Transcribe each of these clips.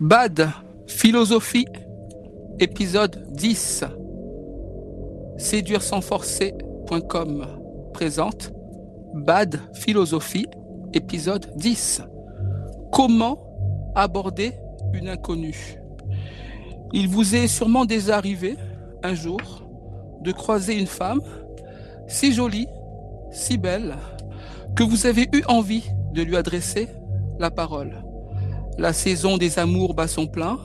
Bad Philosophie, épisode 10. Séduire sans forcer.com présente Bad Philosophie, épisode 10. Comment aborder une inconnue? Il vous est sûrement déjà arrivé un jour de croiser une femme si jolie, si belle, que vous avez eu envie de lui adresser la parole. La saison des amours bat son plein,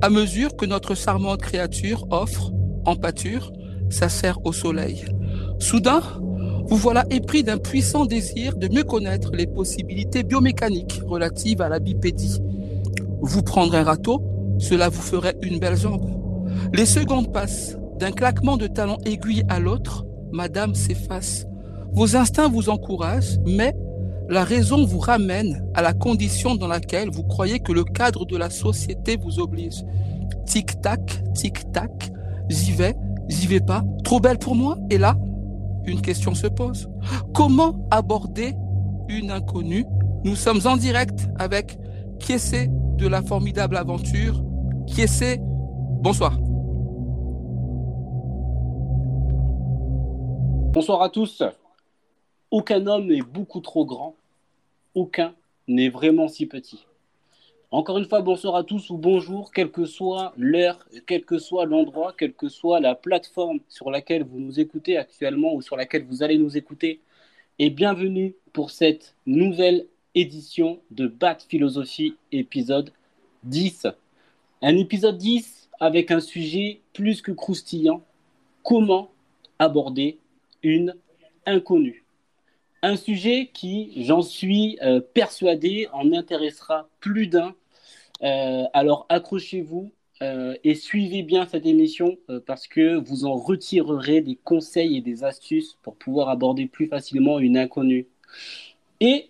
à mesure que notre charmante créature offre, en pâture, sa serre au soleil. Soudain, vous voilà épris d'un puissant désir de mieux connaître les possibilités biomécaniques relatives à la bipédie. Vous prendre un râteau, cela vous ferait une belle jambe. Les secondes passent. D'un claquement de talons aiguilles à l'autre, Madame s'efface. Vos instincts vous encouragent, mais la raison vous ramène à la condition dans laquelle vous croyez que le cadre de la société vous oblige. Tic-tac, tic-tac, j'y vais, j'y vais pas, trop belle pour moi Et là, une question se pose. Comment aborder une inconnue? Nous sommes en direct avec essaie de la formidable aventure. Essaie Bonsoir. Bonsoir à tous. Aucun homme n'est beaucoup trop grand. Aucun n'est vraiment si petit. Encore une fois, bonsoir à tous ou bonjour, quelle que soit l'heure, quel que soit l'endroit, quelle que soit la plateforme sur laquelle vous nous écoutez actuellement ou sur laquelle vous allez nous écouter. Et bienvenue pour cette nouvelle édition de Bat Philosophie épisode 10. Un épisode 10 avec un sujet plus que croustillant. Comment aborder une inconnue? Un sujet qui, j'en suis euh, persuadé, en intéressera plus d'un. Euh, alors accrochez-vous euh, et suivez bien cette émission parce que vous en retirerez des conseils et des astuces pour pouvoir aborder plus facilement une inconnue. Et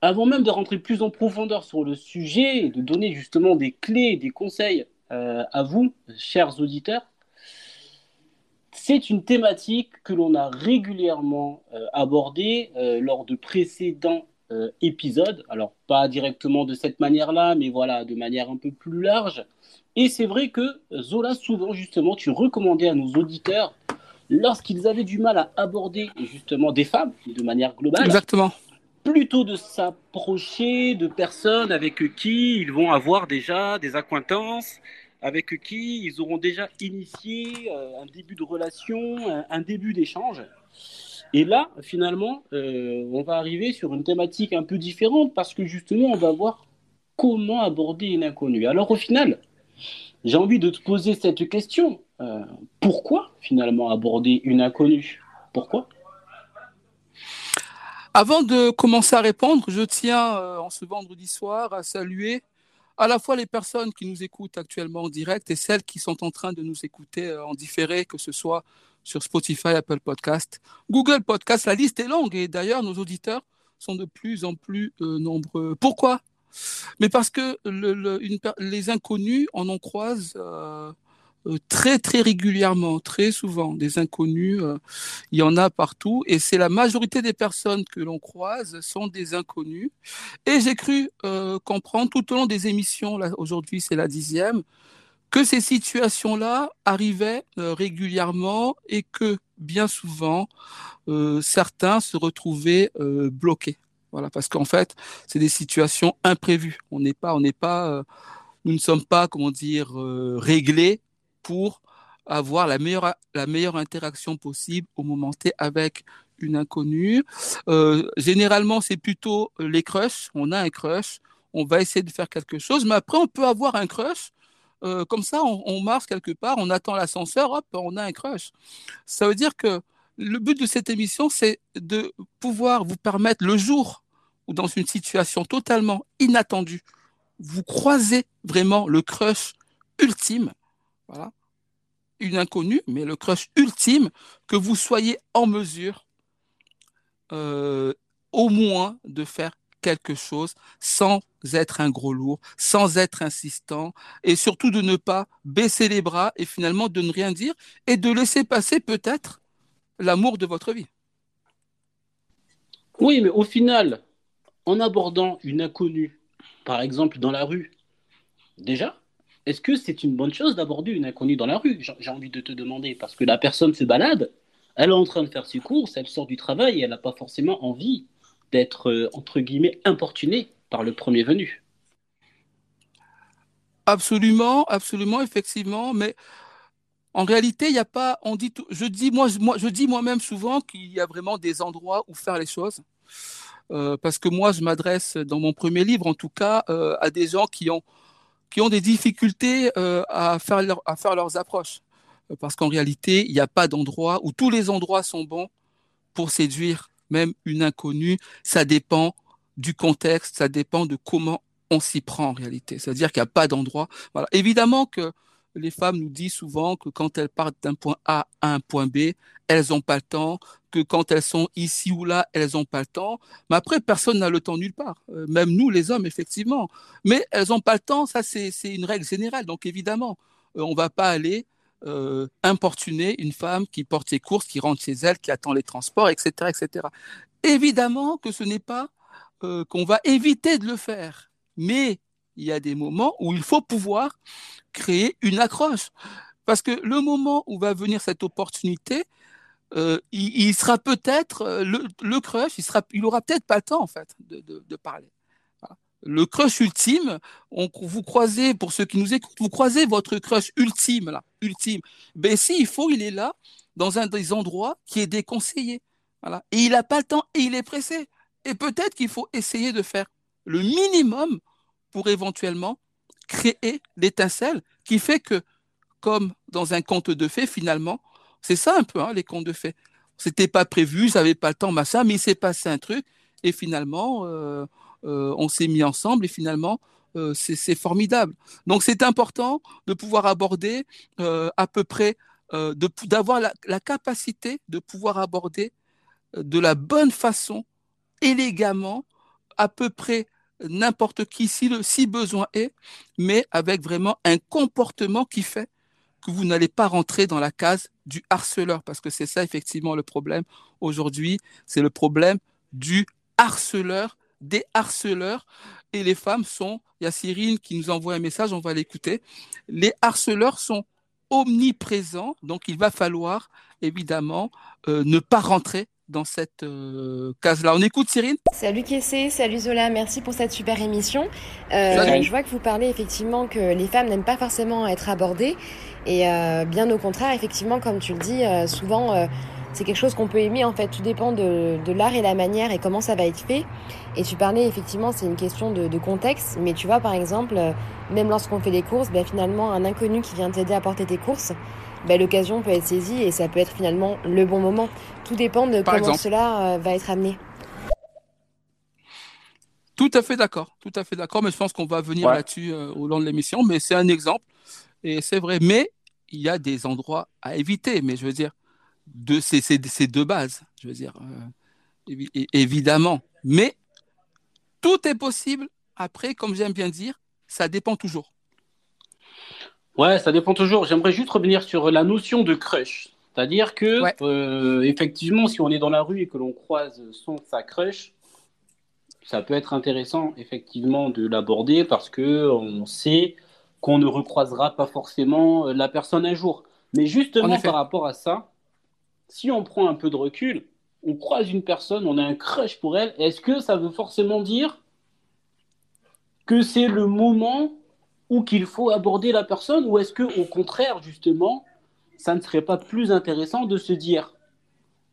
avant même de rentrer plus en profondeur sur le sujet et de donner justement des clés, des conseils à vous, chers auditeurs, c'est une thématique que l'on a régulièrement euh, abordée euh, lors de précédents euh, épisodes. Alors, pas directement de cette manière-là, mais voilà, de manière un peu plus large. Et c'est vrai que Zola, souvent, justement, tu recommandais à nos auditeurs, lorsqu'ils avaient du mal à aborder justement des femmes de manière globale, Exactement. plutôt de s'approcher de personnes avec qui ils vont avoir déjà des acquaintances, avec qui ils auront déjà initié euh, un début de relation, un, début d'échange. Et là, finalement, euh, on va arriver sur une thématique un peu différente parce que justement, on va voir comment aborder une inconnue. Alors au final, j'ai envie de te poser cette question. Euh, pourquoi finalement aborder une inconnue? Pourquoi? Avant de commencer à répondre, je tiens en ce vendredi soir à saluer à la fois les personnes qui nous écoutent actuellement en direct et celles qui sont en train de nous écouter euh, en différé, que ce soit sur Spotify, Apple Podcast, Google Podcast. La liste est longue et d'ailleurs nos auditeurs sont de plus en plus euh, nombreux. Pourquoi? Mais parce que les inconnus, on en croise euh, très très régulièrement, très souvent, des inconnus. Euh, il y en a partout et c'est la majorité des personnes que l'on croise sont des inconnus. Et j'ai cru euh, comprendre tout au long des émissions, aujourd'hui c'est la dixième, que ces situations-là arrivaient régulièrement et que bien souvent certains se retrouvaient bloqués. Voilà, parce qu'en fait, c'est des situations imprévues. On n'est pas, on n'est pas, nous ne sommes pas, comment dire, réglés pour avoir la meilleure, la meilleure interaction possible au moment T avec une inconnue. Euh, généralement, c'est plutôt les crushs. On a un crush, on va essayer de faire quelque chose, mais après, on peut avoir un crush. Euh, comme ça, on, on, marche quelque part, on attend l'ascenseur, hop, on a un crush. Ça veut dire que le but de cette émission, c'est de pouvoir vous permettre le jour où dans une situation totalement inattendue, vous croisez vraiment le crush ultime, Une inconnue, mais le crush ultime, que vous soyez en mesure euh, au moins de faire quelque chose sans être un gros lourd, sans être insistant, et surtout de ne pas baisser les bras et finalement de ne rien dire et de laisser passer peut-être l'amour de votre vie. Oui, mais au final, en abordant une inconnue, par exemple dans la rue, déjà, est-ce que c'est une bonne chose d'aborder une inconnue dans la rue? J'ai envie de te demander, parce que la personne se balade, elle est en train de faire ses courses, elle sort du travail elle n'a pas forcément envie d'être, euh, entre guillemets, importunée par le premier venu. Absolument, absolument, effectivement, mais en réalité, il n'y a pas, on dit, je dis moi-même souvent qu'il y a vraiment des endroits où faire les choses. Euh, parce que moi, je m'adresse dans mon premier livre, en tout cas, euh, à des gens qui ont qui ont des difficultés euh, à faire leurs approches. Parce qu'en réalité, il n'y a pas d'endroit où tous les endroits sont bons pour séduire même une inconnue. Ça dépend du contexte, ça dépend de comment on s'y prend en réalité. C'est-à-dire qu'il n'y a pas d'endroit. Évidemment que les femmes nous disent souvent que quand elles partent d'un point A à un point B, elles n'ont pas le temps, que quand elles sont ici ou là, elles n'ont pas le temps. Mais après, personne n'a le temps nulle part. Euh, même nous, les hommes, effectivement. Mais elles n'ont pas le temps, ça c'est une règle générale. Donc évidemment, euh, on ne va pas aller euh, importuner une femme qui porte ses courses, qui rentre chez elle, qui attend les transports, etc. etc. Évidemment que ce n'est pas qu'on va éviter de le faire. Mais il y a des moments où il faut pouvoir créer une accroche. Parce que le moment où va venir cette opportunité, euh, il, sera peut-être euh, le, crush, il sera, il aura peut-être pas le temps en fait de, parler. Le crush ultime, on, vous croisez pour ceux qui nous écoutent, vous croisez votre crush ultime là, ultime. Ben si il faut, il est là dans un des endroits qui est déconseillé. Voilà. Et il n'a pas le temps et il est pressé. Et peut-être qu'il faut essayer de faire le minimum pour éventuellement créer l'étincelle qui fait que, comme dans un conte de fées, finalement, c'est ça un peu, hein, les contes de fées. C'était pas prévu, j'avais pas le temps, machin, mais il s'est passé un truc, et finalement, euh, euh, on s'est mis ensemble, et finalement, euh, c'est formidable. Donc, c'est important de pouvoir aborder à peu près, d'avoir la, capacité de pouvoir aborder de la bonne façon, élégamment, à peu près n'importe qui si, si besoin est, mais avec vraiment un comportement qui fait que vous n'allez pas rentrer dans la case du harceleur, parce que c'est ça effectivement le problème aujourd'hui, c'est le problème du harceleur, des harceleurs, et les femmes sont, il y a Cyrine qui nous envoie un message, on va l'écouter, les harceleurs sont omniprésents, donc il va falloir évidemment euh, ne pas rentrer dans cette euh, case-là. On écoute Cyrine Salut Kessé, salut Zola, merci pour cette super émission. Euh, je vois que vous parlez effectivement que les femmes n'aiment pas forcément être abordées. Et euh, bien au contraire, effectivement, comme tu le dis, souvent c'est quelque chose qu'on peut aimer en fait. Tout dépend de, l'art et la manière et comment ça va être fait. Et tu parlais effectivement, c'est une question de, contexte. Mais tu vois, par exemple, même lorsqu'on fait des courses, ben, finalement, un inconnu qui vient t'aider à porter tes courses, ben, l'occasion peut être saisie et ça peut être finalement le bon moment. Tout dépend de comment cela euh, va être amené. Tout à fait d'accord, tout à fait d'accord, mais je pense qu'on va venir là-dessus euh, au long de l'émission, mais c'est un exemple, et c'est vrai, mais il y a des endroits à éviter, mais je veux dire, c'est deux bases, je veux dire, euh, évidemment, mais tout est possible, après, comme j'aime bien dire, ça dépend toujours. Ouais, ça dépend toujours. J'aimerais juste revenir sur la notion de crush. C'est-à-dire que, euh, effectivement, si on est dans la rue et que l'on croise son sa crush, ça peut être intéressant, effectivement, de l'aborder parce que on sait qu'on ne recroisera pas forcément euh, la personne un jour. Mais justement, par rapport à ça, si on prend un peu de recul, on croise une personne, on a un crush pour elle, est-ce que ça veut forcément dire que c'est le moment ou qu'il faut aborder la personne ou est-ce que au contraire justement ça ne serait pas plus intéressant de se dire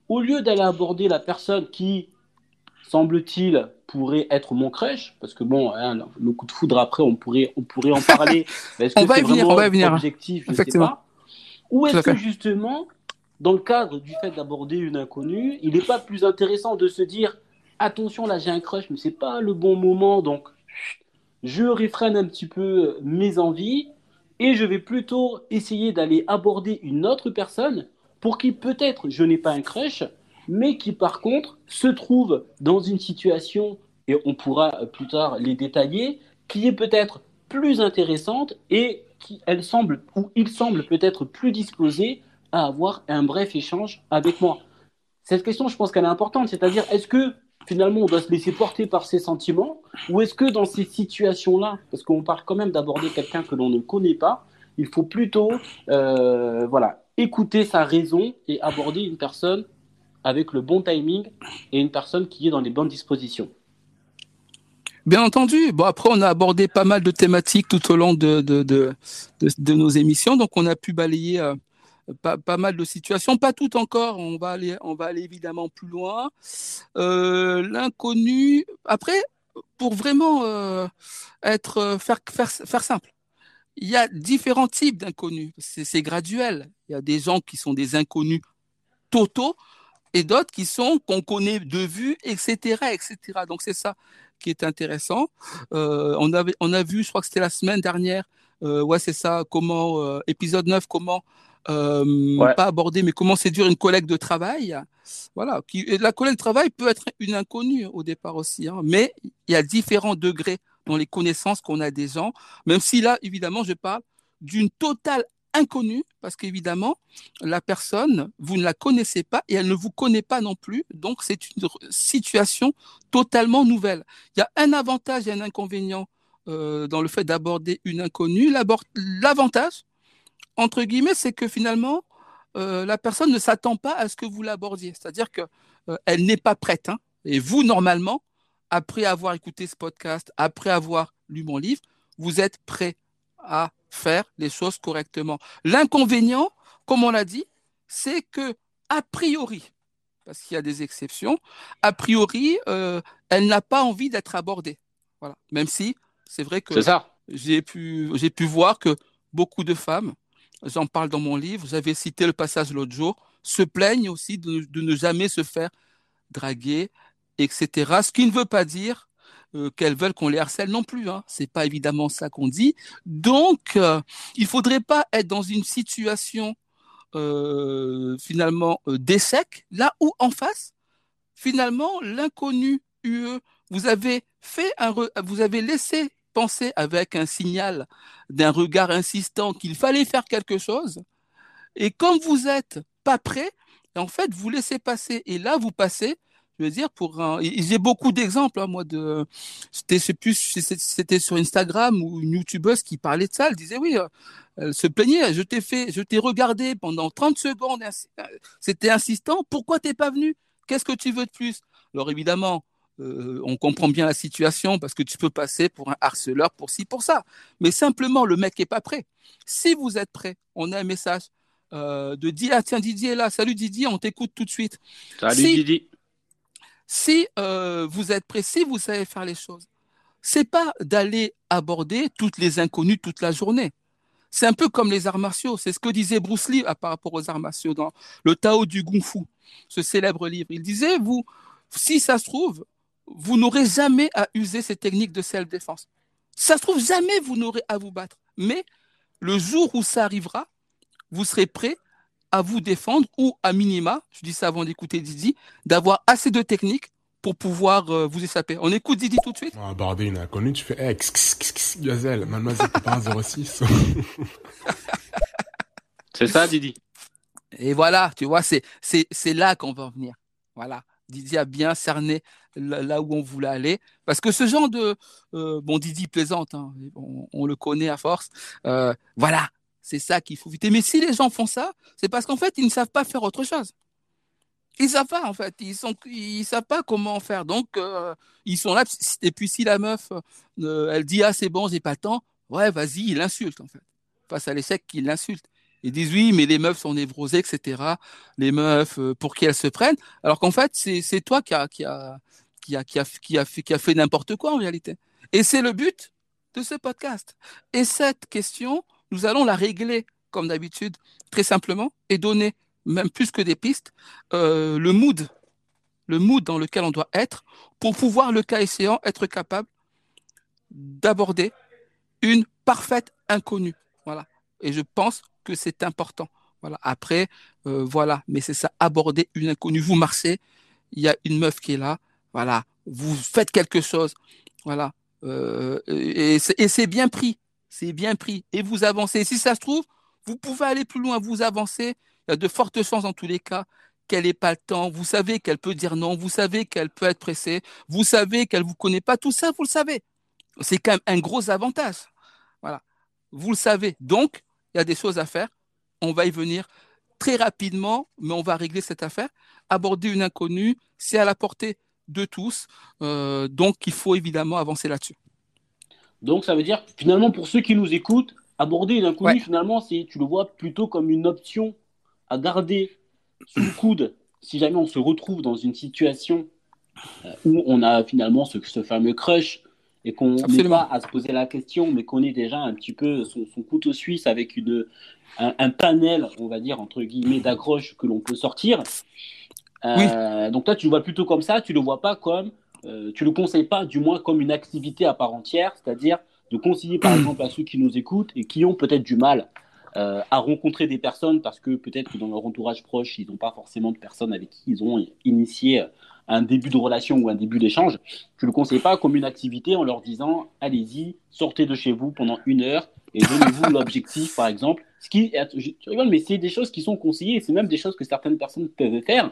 au lieu d'aller aborder la personne qui semble-t-il pourrait être mon crèche parce que bon hein, le coup de foudre après on pourrait on pourrait en parler est-ce que c'est vraiment un objectif je sais pas. Ou est-ce que justement dans le cadre du fait d'aborder une inconnue il n'est pas plus intéressant de se dire attention là j'ai un crush mais c'est pas le bon moment donc je réfrène un petit peu mes envies et je vais plutôt essayer d'aller aborder une autre personne pour qui peut-être je n'ai pas un crush, mais qui par contre se trouve dans une situation, et on pourra plus tard les détailler, qui est peut-être plus intéressante et qui elle semble ou il semble peut-être plus disposé à avoir un bref échange avec moi. Cette question, je pense qu'elle est importante, c'est-à-dire est-ce que finalement on doit se laisser porter par ses sentiments Ou est-ce que dans ces situations-là, parce qu'on parle quand même d'aborder quelqu'un que l'on ne connaît pas, il faut plutôt euh, voilà, écouter sa raison et aborder une personne avec le bon timing et une personne qui est dans les bonnes dispositions Bien entendu. Bon, après, on a abordé pas mal de thématiques tout au long de, nos émissions, donc on a pu balayer euh, pas, pas, mal de situations, pas toutes encore. On va aller, on va aller évidemment plus loin. Euh, L'inconnu. Après, pour vraiment euh, être faire, faire, faire simple, il y a différents types d'inconnus. C'est graduel. Il y a des gens qui sont des inconnus totaux et d'autres qui sont qu'on connaît de vue, etc., etc. Donc c'est ça qui est intéressant. Euh, on avait, on a vu, je crois que c'était la semaine dernière. Euh, ouais, c'est ça. Comment euh, épisode 9, comment euh, pas aborder, mais comment séduire une collègue de travail. Voilà. Qui, la collègue de travail peut être une inconnue au départ aussi, hein, mais il y a différents degrés dans les connaissances qu'on a des gens, même si là, évidemment, je parle d'une totale inconnue, parce qu'évidemment, la personne, vous ne la connaissez pas et elle ne vous connaît pas non plus, donc c'est une situation totalement nouvelle. Il y a un avantage et un inconvénient euh, dans le fait d'aborder une inconnue. L'avantage, entre guillemets, c'est que finalement, euh, la personne ne s'attend pas à ce que vous l'abordiez, c'est-à-dire qu'elle euh, n'est pas prête. Hein. et vous, normalement, après avoir écouté ce podcast, après avoir lu mon livre, vous êtes prêt à faire les choses correctement. L'inconvénient, comme on l'a dit, c'est que, a priori, parce qu'il y a des exceptions, a priori, euh, elle n'a pas envie d'être abordée. Voilà. Même si, c'est vrai que j'ai pu, j'ai pu voir que beaucoup de femmes, j'en parle dans mon livre, j'avais cité le passage l'autre jour, se plaignent aussi de, ne jamais se faire draguer, etc. Ce qui ne veut pas dire euh, qu'elles veulent qu'on les harcèle non plus. Hein. C'est pas évidemment ça qu'on dit. Donc, euh, il faudrait pas être dans une situation euh, finalement euh, d'échec, là où en face, finalement, l'inconnu UE, vous avez fait un, vous avez laissé penser avec un signal d'un regard insistant qu'il fallait faire quelque chose. Et comme vous êtes pas prêt, en fait, vous laissez passer. Et là, vous passez je veux dire, pour un... j'ai beaucoup d'exemples, hein, moi, de, c'était, c'était sur Instagram ou une youtubeuse qui parlait de ça. Elle disait, oui, euh, elle se plaignait, je t'ai fait, je t'ai regardé pendant 30 secondes, euh, c'était insistant, pourquoi t'es pas venu? Qu'est-ce que tu veux de plus? Alors évidemment, euh, on comprend bien la situation parce que tu peux passer pour un harceleur pour ci, pour ça. Mais simplement, le mec est pas prêt. Si vous êtes prêt, on a un message euh, de dire, ah tiens, Didier est là. Salut Didier, on t'écoute tout de suite. Salut Didier. Si euh, vous êtes précis, vous savez faire les choses. C'est pas d'aller aborder toutes les inconnues toute la journée. C'est un peu comme les arts martiaux. C'est ce que disait Bruce Lee par rapport aux arts martiaux dans le Tao du Kung Fu, ce célèbre livre. Il disait, vous, si ça se trouve, vous n'aurez jamais à user ces techniques de self-défense. Ça se trouve, jamais vous n'aurez à vous battre. Mais le jour où ça arrivera, vous serez prêt à vous défendre ou à minima, je dis ça avant d'écouter Didi, d'avoir assez de technique pour pouvoir euh, vous échapper. On écoute Didi tout de suite. On va aborder une inconnue, tu fais hey, Gazelle, mademoiselle, pas 06. c'est ça, Didi. Et voilà, tu vois, c'est, c'est, c'est là qu'on va en venir. Voilà. Didi a bien cerné là où on voulait aller. Parce que ce genre de... Euh, bon, Didi plaisante, hein, on, le connaît à force. Euh, voilà, c'est ça qu'il faut éviter. Mais si les gens font ça, c'est parce qu'en fait, ils ne savent pas faire autre chose. Ils savent pas, en fait. Ils sont, ils savent pas comment faire. Donc, euh, ils sont là. Et puis, si la meuf, elle dit, ah, c'est bon, j'ai pas le temps. Ouais, vas-y, il l'insulte, en fait. Face à l'échec, il l'insulte. Ils disent oui, mais les meufs sont névrosées, etc. Les meufs, pour qui elles se prennent. Alors qu'en fait, c'est toi qui a, qui a, qui a, qui a, qui a fait, fait n'importe quoi, en réalité. Et c'est le but de ce podcast. Et cette question, nous allons la régler comme d'habitude, très simplement, et donner, même plus que des pistes, euh, le mood, le mood dans lequel on doit être pour pouvoir, le cas échéant, être capable d'aborder une parfaite inconnue. Voilà. Et je pense que c'est important. Voilà. Après, euh, voilà. Mais c'est ça, aborder une inconnue. Vous marchez, il y a une meuf qui est là. Voilà. Vous faites quelque chose. Voilà. Euh, et c'est bien pris c'est bien pris, et vous avancez. Si ça se trouve, vous pouvez aller plus loin, vous avancez. Il y a de fortes chances, en tous les cas, qu'elle n'est pas le temps, vous savez qu'elle peut dire non, vous savez qu'elle peut être pressée, vous savez qu'elle vous connaît pas, tout ça, vous le savez. C'est quand même un gros avantage. Voilà. Vous le savez. Donc, il y a des choses à faire. On va y venir très rapidement, mais on va régler cette affaire. Aborder une inconnue, c'est à la portée de tous. Euh, donc, il faut évidemment avancer là-dessus. Donc, ça veut dire, finalement, pour ceux qui nous écoutent, aborder une inconnue, finalement, c'est, tu le vois plutôt comme une option à garder sous le coude si jamais on se retrouve dans une situation euh, où on a finalement ce, ce fameux crush et qu'on n'est pas à se poser la question, mais qu'on est déjà un petit peu son, couteau suisse avec une, un, panel, on va dire, entre guillemets, d'accroche que l'on peut sortir. Euh, donc toi, tu le vois plutôt comme ça, tu le vois pas comme, euh, tu le conseilles pas, du moins comme une activité à part entière, c'est-à-dire de conseiller par exemple à ceux qui nous écoutent et qui ont peut-être du mal euh, à rencontrer des personnes parce que peut-être que dans leur entourage proche, ils n'ont pas forcément de personnes avec qui ils ont initié un début de relation ou un début d'échange. Ne le conseille pas comme une activité en leur disant allez-y, sortez de chez vous pendant une heure et donnez-vous l'objectif, par exemple. Ce qui, tu rigoles, mais c'est des choses qui sont conseillées, c'est même des choses que certaines personnes peuvent faire.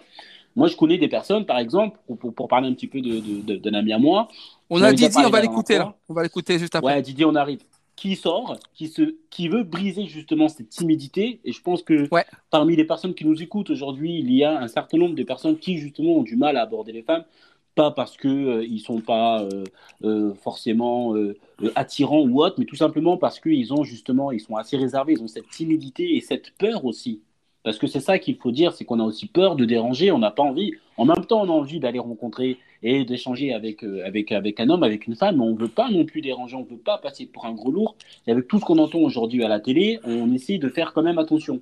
Moi, je connais des personnes, par exemple, pour, pour, parler un petit peu d'un de, de, ami à moi. On a Didier, on va l'écouter là. On va l'écouter juste après. Ouais, Didier, on arrive qui sort, qui, se, qui veut briser justement cette timidité. Et je pense que parmi les personnes qui nous écoutent aujourd'hui, il y a un certain nombre de personnes qui justement ont du mal à aborder les femmes, pas parce qu'ils euh, ne sont pas euh, euh, forcément attirants ou autres, mais tout simplement parce qu'ils ont justement, ils sont assez réservés, ils ont cette timidité et cette peur aussi parce que c'est ça qu'il faut dire, c'est qu'on a aussi peur de déranger, on n'a pas envie. En même temps, on a envie d'aller rencontrer et d'échanger avec, euh, avec, avec un homme, avec une femme, mais on ne veut pas non plus déranger, on ne veut pas passer pour un gros lourd. Et avec tout ce qu'on entend aujourd'hui à la télé, on essaie de faire quand même attention.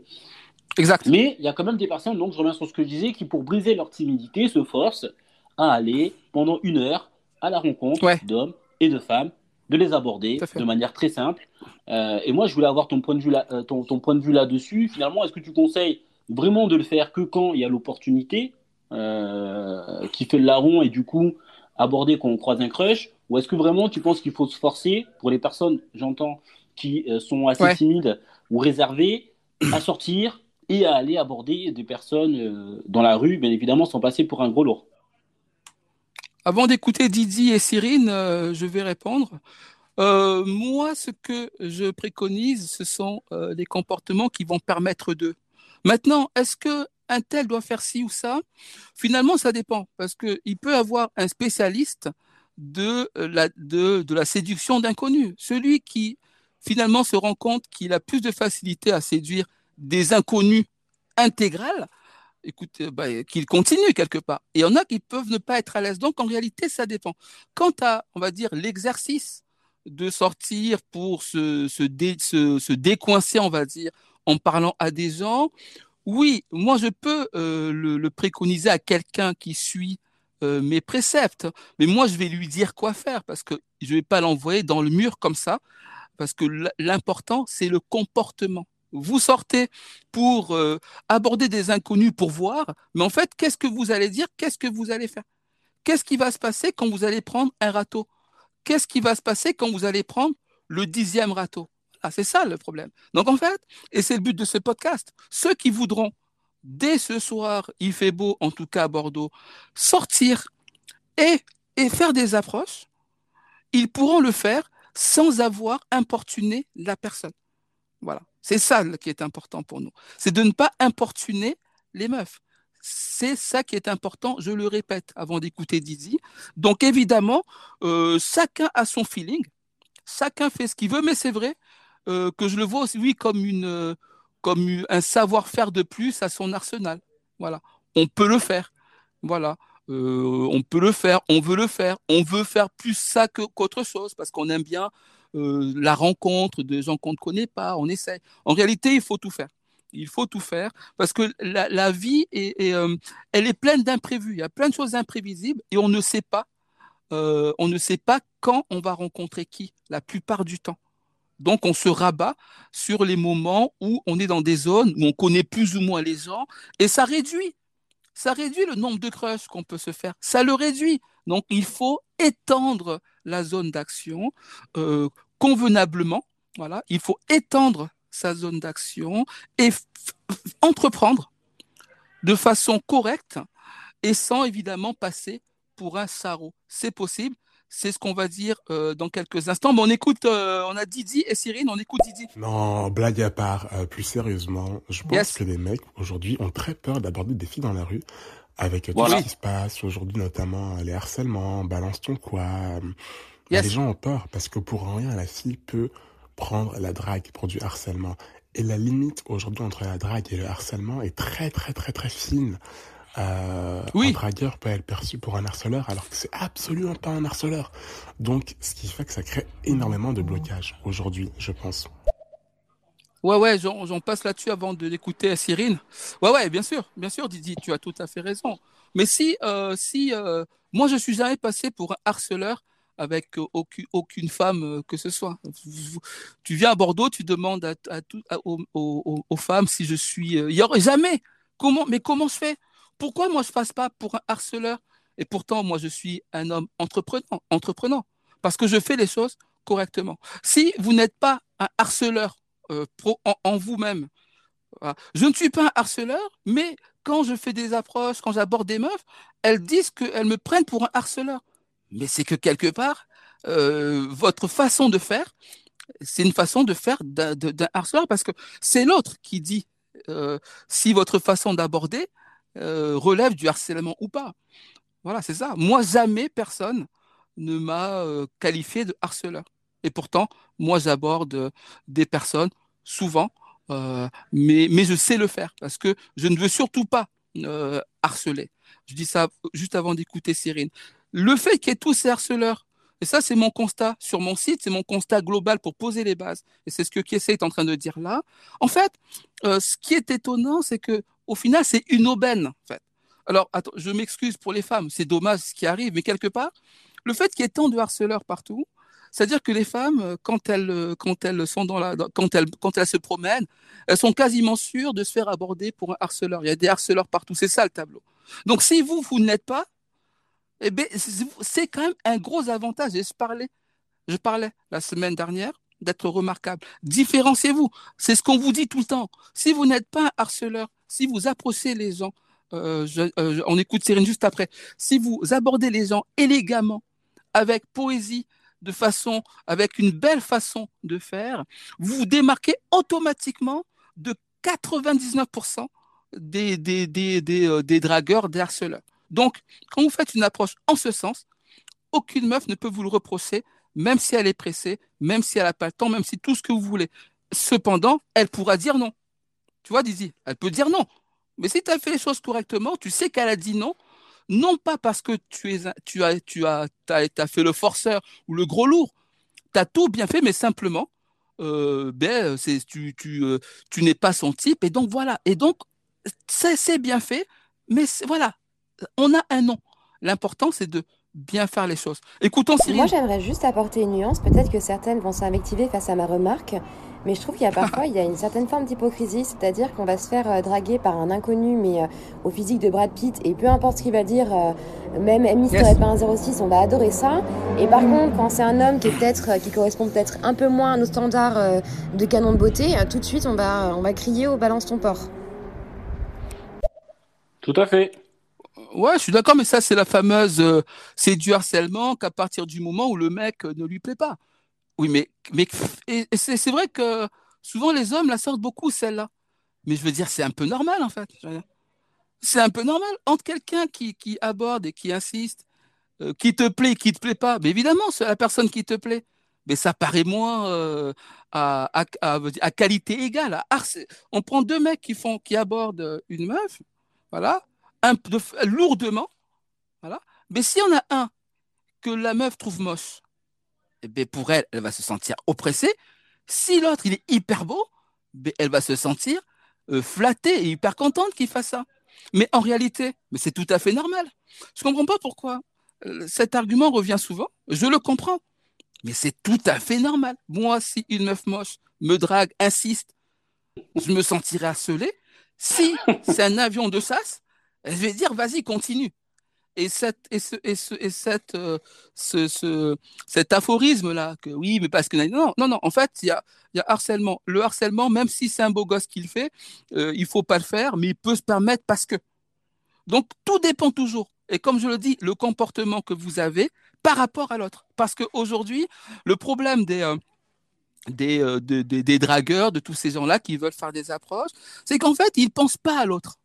Exact. Mais il y a quand même des personnes, donc je reviens sur ce que je disais, qui pour briser leur timidité se forcent à aller pendant une heure à la rencontre d'hommes et de femmes de les aborder de manière très simple. Euh, et moi, je voulais avoir ton point de vue là, euh, ton, point de vue là-dessus. Finalement, est-ce que tu conseilles vraiment de le faire que quand il y a l'opportunité euh, qui fait le larron et du coup aborder quand on croise un crush, ou est-ce que vraiment tu penses qu'il faut se forcer pour les personnes, j'entends, qui sont assez timides ou réservées, à sortir et à aller aborder des personnes dans la rue, bien évidemment, sans passer pour un gros lourd? Avant d'écouter Didi et Cyrine, euh, je vais répondre. Euh, moi, ce que je préconise, ce sont euh, des comportements qui vont permettre de. Maintenant, est-ce que un tel doit faire ci ou ça? Finalement, ça dépend, parce qu'il peut avoir un spécialiste de la, de, de la séduction d'inconnus. Celui qui, finalement, se rend compte qu'il a plus de facilité à séduire des inconnus intégrales écoute, euh, bah, qu'ils continuent quelque part. Et il y en a qui peuvent ne pas être à l'aise. Donc, en réalité, ça dépend. Quant à, on va dire, l'exercice de sortir pour se, décoincer, on va dire, en parlant à des gens, oui, moi, je peux euh, le, préconiser à quelqu'un qui suit euh, mes préceptes, mais moi, je vais lui dire quoi faire parce que je ne vais pas l'envoyer dans le mur comme ça, parce que l'important, c'est le comportement vous sortez pour euh, aborder des inconnus pour voir, mais en fait, qu'est-ce que vous allez dire Qu'est-ce que vous allez faire? Qu'est-ce qui va se passer quand vous allez prendre un râteau? Qu'est-ce qui va se passer quand vous allez prendre le dixième râteau? Ah, C'est ça le problème. Donc en fait, et c'est le but de ce podcast, ceux qui voudront, dès ce soir, il fait beau, en tout cas à Bordeaux, sortir et, et faire des approches, ils pourront le faire sans avoir importuné la personne. Voilà. C'est ça qui est important pour nous. C'est de ne pas importuner les meufs. C'est ça qui est important, je le répète avant d'écouter Dizzy. Donc évidemment, euh, chacun a son feeling, chacun fait ce qu'il veut, mais c'est vrai euh, que je le vois aussi, oui, comme, une, comme un savoir-faire de plus à son arsenal. Voilà, on peut le faire. Voilà. Euh, on peut le faire, on veut le faire, on veut faire plus ça qu'autre chose parce qu'on aime bien euh, la rencontre de gens qu'on ne connaît pas, on essaie. En réalité, il faut tout faire. Il faut tout faire parce que la, vie est, euh, elle est pleine d'imprévus. Il y a plein de choses imprévisibles et on ne sait pas, euh, on ne sait pas quand on va rencontrer qui la plupart du temps. Donc on se rabat sur les moments où on est dans des zones où on connaît plus ou moins les gens et ça réduit, ça réduit le nombre de crushs qu'on peut se faire. Ça le réduit. Donc il faut étendre la zone d'action, convenablement. Voilà, il faut étendre sa zone d'action et entreprendre de façon correcte et sans évidemment passer pour un sarreau. C'est possible. C'est ce qu'on va dire euh, dans quelques instants. Mais on écoute, euh, on a Didi et Cyrine, on écoute Didi. Non, blague à part, euh, plus sérieusement, je pense que les mecs aujourd'hui ont très peur d'aborder des filles dans la rue avec tout ce qui se passe aujourd'hui, notamment les harcèlements, balance ton quoi. Les gens ont peur parce que pour rien, la fille peut prendre la drague pour du harcèlement. Et la limite aujourd'hui entre la drague et le harcèlement est très très très très fine. Euh, oui. Un dragueur peut être perçu pour un harceleur alors que c'est absolument pas un harceleur. Donc, ce qui fait que ça crée énormément de blocages aujourd'hui, je pense. Ouais, ouais, j'en passe là-dessus avant de l'écouter Cyrine. Ouais, ouais, bien sûr, bien sûr, Didi, tu as tout à fait raison. Mais si, euh, si, euh, moi, je suis jamais passé pour un harceleur avec aucune, aucune femme euh, que ce soit. Tu viens à Bordeaux, tu demandes aux, femmes si je suis. Il y aurait jamais. Comment Mais comment je fais? Pourquoi moi je passe pas pour un harceleur? Et pourtant, moi je suis un homme entreprenant, entreprenant parce que je fais les choses correctement. Si vous n'êtes pas un harceleur euh, en, vous-même, je ne suis pas un harceleur, mais quand je fais des approches, quand j'aborde des meufs, elles disent qu'elles me prennent pour un harceleur. Mais c'est que quelque part, euh, votre façon de faire, c'est une façon de faire d'un harceleur parce que c'est l'autre qui dit euh, si votre façon d'aborder euh, relève du harcèlement ou pas. Voilà, c'est ça. Moi, jamais personne ne m'a qualifié de harceleur. Et pourtant, moi, j'aborde des personnes souvent, mais, mais je sais le faire parce que je ne veux surtout pas harceler. Je dis ça juste avant d'écouter Cyrine. Le fait qu'il y ait tous ces harceleurs, et ça, c'est mon constat sur mon site, c'est mon constat global pour poser les bases. Et c'est ce que Kessé est en train de dire là. En fait, ce qui est étonnant, c'est que au final, c'est une aubaine, en fait. Alors, je m'excuse pour les femmes, c'est dommage ce qui arrive, mais quelque part, le fait qu'il y ait tant de harceleurs partout, c'est-à-dire que les femmes, euh, quand elles, euh, quand elles sont dans la, quand elles, quand elles se promènent, elles sont quasiment sûres de se faire aborder pour un harceleur. Il y a des harceleurs partout. C'est ça le tableau. Donc, si vous, vous n'êtes pas, eh bien, c'est quand même un gros avantage. Je parlais, la semaine dernière d'être remarquable. Différenciez-vous. C'est ce qu'on vous dit tout le temps. Si vous n'êtes pas un harceleur, si vous approchez les gens, euh, euh, on écoute Cyrine juste après, si vous abordez les gens élégamment, avec poésie, de façon, avec une belle façon de faire, vous vous démarquez automatiquement de 99% des, des, des, des, euh, des dragueurs, des harceleurs. Donc, quand vous faites une approche en ce sens, aucune meuf ne peut vous le reprocher, même si elle est pressée, même si elle n'a pas le temps, même si tout ce que vous voulez. Cependant, elle pourra dire non. Tu vois, Dizzy, elle peut dire non. Mais si tu as fait les choses correctement, tu sais qu'elle a dit non, non pas parce que tu, es, tu, as, tu as, as, fait le forceur ou le gros lourd, tu as tout bien fait, mais simplement, euh, ben, tu, tu, euh, tu n'es pas son type. Et donc, voilà. Et donc, c'est bien fait, mais voilà, on a un nom. L'important, c'est de bien faire les choses. Écoutons Cyril. Moi, j'aimerais juste apporter une nuance. Peut-être que certaines vont s'invectiver face à ma remarque. Mais je trouve qu'il y a parfois il y a une certaine forme d'hypocrisie, c'est-à-dire qu'on va se faire euh, draguer par un inconnu, mais euh, au physique de Brad Pitt, et peu importe ce qu'il va dire, euh, même Mister yes. pas un 06, on va adorer ça. Et par contre, quand c'est un homme qui est peut-être, qui correspond peut-être un peu moins à nos standards de canon de beauté, tout de suite on va, on va crier au balance ton porc. Tout à fait. Ouais, je suis d'accord, mais ça c'est la fameuse, c'est du harcèlement qu'à partir du moment où le mec ne lui plaît pas. Oui, mais, c'est vrai que souvent les hommes la sortent beaucoup, celle-là. Mais je veux dire, c'est un peu normal, en fait. C'est un peu normal. Entre quelqu'un qui, aborde et qui insiste, euh, qui te plaît, qui te plaît pas, mais évidemment, c'est la personne qui te plaît. Mais ça paraît moins euh, à, qualité égale. on prend deux mecs qui, font, qui abordent une meuf, voilà, lourdement, voilà. Mais si on a un que la meuf trouve moche, eh ben, pour elle, elle va se sentir oppressée. Si l'autre, il est hyper beau, ben, elle va se sentir euh, flattée et hyper contente qu'il fasse ça. Mais en réalité, mais c'est tout à fait normal. Je ne comprends pas pourquoi euh, cet argument revient souvent. Je le comprends. Mais c'est tout à fait normal. Moi, si une meuf moche me drague, insiste, je me sentirai harcelé. Si c'est un avion de sas, je vais dire, vas-y, continue et, cette, et, ce, et, ce, et cette, euh, ce, ce, cet aphorisme-là, que oui, mais parce que. Non, non, non, en fait, il y a, y harcèlement. Le harcèlement, même si c'est un beau gosse qui le fait, euh, il faut pas le faire, mais il peut se permettre parce que. Donc, tout dépend toujours. Et comme je le dis, le comportement que vous avez par rapport à l'autre. Parce qu'aujourd'hui, le problème euh, euh, des, dragueurs, de tous ces gens-là qui veulent faire des approches, c'est qu'en fait, ils ne pensent pas à l'autre.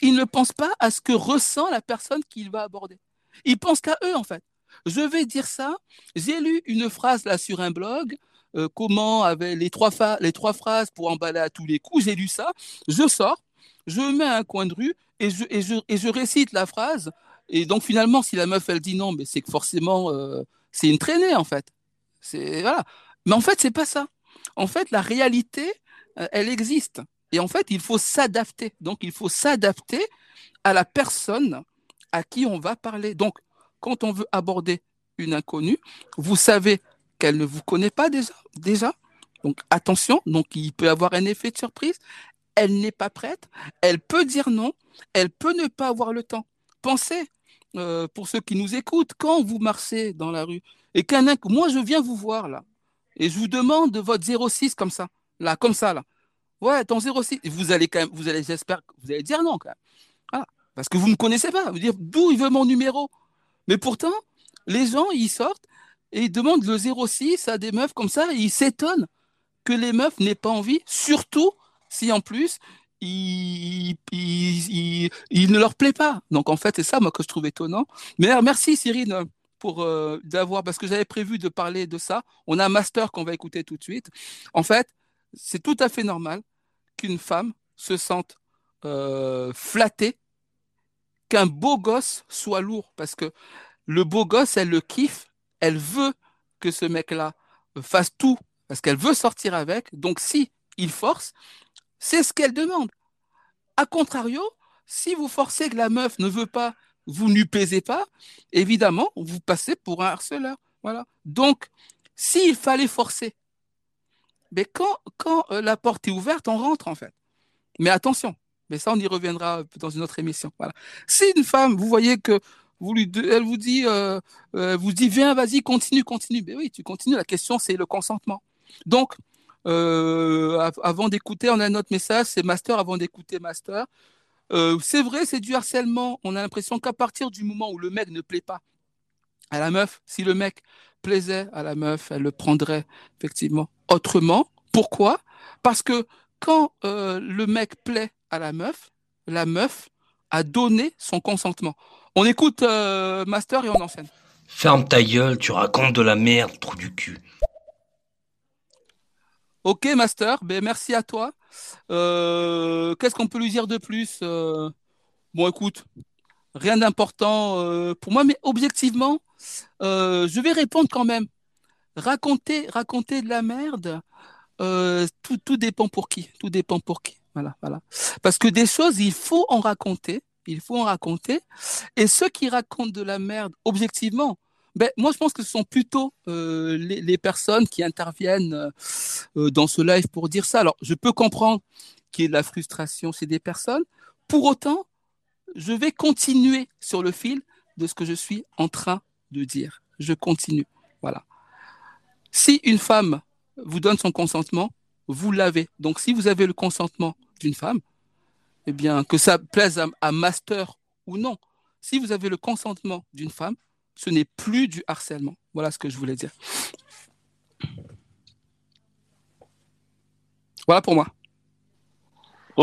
Ils ne pensent pas à ce que ressent la personne qu'il va aborder. Ils pensent qu'à eux, en fait. Je vais dire ça. J'ai lu une phrase là sur un blog. Euh, comment avait les trois, les trois phrases pour emballer à tous les coups. J'ai lu ça. Je sors, je mets un coin de rue et je récite la phrase. Et donc finalement, si la meuf elle dit non, mais c'est que forcément euh, c'est une traînée en fait. C'est voilà. Mais en fait, c'est pas ça. En fait, la réalité, euh, elle existe. Et en fait, il faut s'adapter. Donc, il faut s'adapter à la personne à qui on va parler. Donc, quand on veut aborder une inconnue, vous savez qu'elle ne vous connaît pas déjà. Donc, attention. Donc, il peut y avoir un effet de surprise. Elle n'est pas prête. Elle peut dire non. Elle peut ne pas avoir le temps. Pensez, euh, pour ceux qui nous écoutent, quand vous marchez dans la rue et qu'un moi je viens vous voir là, et je vous demande votre 06 comme ça, là, comme ça, là. Ouais, ton 06. Vous allez quand même, vous allez, j'espère, vous allez dire non quand même. Parce que vous ne me connaissez pas. Vous dire d'où il veut mon numéro? Mais pourtant, les gens, ils sortent et ils demandent le 06 à des meufs comme ça ils s'étonnent que les meufs n'aient pas envie, surtout si en plus, il, il, ne leur plaît pas. Donc en fait, c'est ça moi que je trouve étonnant. Mais merci Cyrine pour euh, d'avoir, parce que j'avais prévu de parler de ça. On a un master qu'on va écouter tout de suite. En fait, c'est tout à fait normal qu'une femme se sente euh, flattée qu'un beau gosse soit lourd, parce que le beau gosse, elle le kiffe, elle veut que ce mec-là fasse tout, parce qu'elle veut sortir avec. Donc si il force, c'est ce qu'elle demande. A contrario, si vous forcez que la meuf ne veut pas vous ne pesez pas, évidemment, vous passez pour un harceleur. Voilà. Donc, s'il fallait forcer, mais quand, quand euh, la porte est ouverte, on rentre en fait. Mais attention, mais ça, on y reviendra dans une autre émission. Voilà. Si une femme, vous voyez que vous lui, elle vous dit, euh, euh, vous dit, viens, vas-y, continue, continue. Mais oui, tu continues. La question, c'est le consentement. Donc, avant d'écouter, on a notre message, c'est master avant d'écouter master. Euh, c'est vrai, c'est du harcèlement. On a l'impression qu'à partir du moment où le mec ne plaît pas à la meuf, si le mec plaisait à la meuf, elle le prendrait effectivement autrement. Pourquoi? Parce que quand euh, le mec plaît à la meuf, la meuf a donné son consentement. On écoute euh, Master et on enchaîne. Ferme ta gueule, tu racontes de la merde, trou du cul. Ok, Master, ben, merci à toi. Euh, qu'est-ce qu'on peut lui dire de plus Bon, écoute, rien d'important pour moi, mais objectivement, je vais répondre quand même. Raconter, raconter de la merde, tout, tout dépend pour qui. Tout dépend pour qui. Voilà, voilà. Parce que des choses, il faut en raconter. Il faut en raconter. Et ceux qui racontent de la merde, objectivement, ben, moi, je pense que ce sont plutôt euh, les, personnes qui interviennent euh, dans ce live pour dire ça. Alors, je peux comprendre qu'il y ait de la frustration chez des personnes. Pour autant, je vais continuer sur le fil de ce que je suis en train de dire. Je continue. Voilà. Si une femme vous donne son consentement, vous l'avez. Donc, si vous avez le consentement d'une femme, eh bien, que ça plaise à, à master ou non, si vous avez le consentement d'une femme, ce n'est plus du harcèlement. Voilà ce que je voulais dire. Voilà pour moi.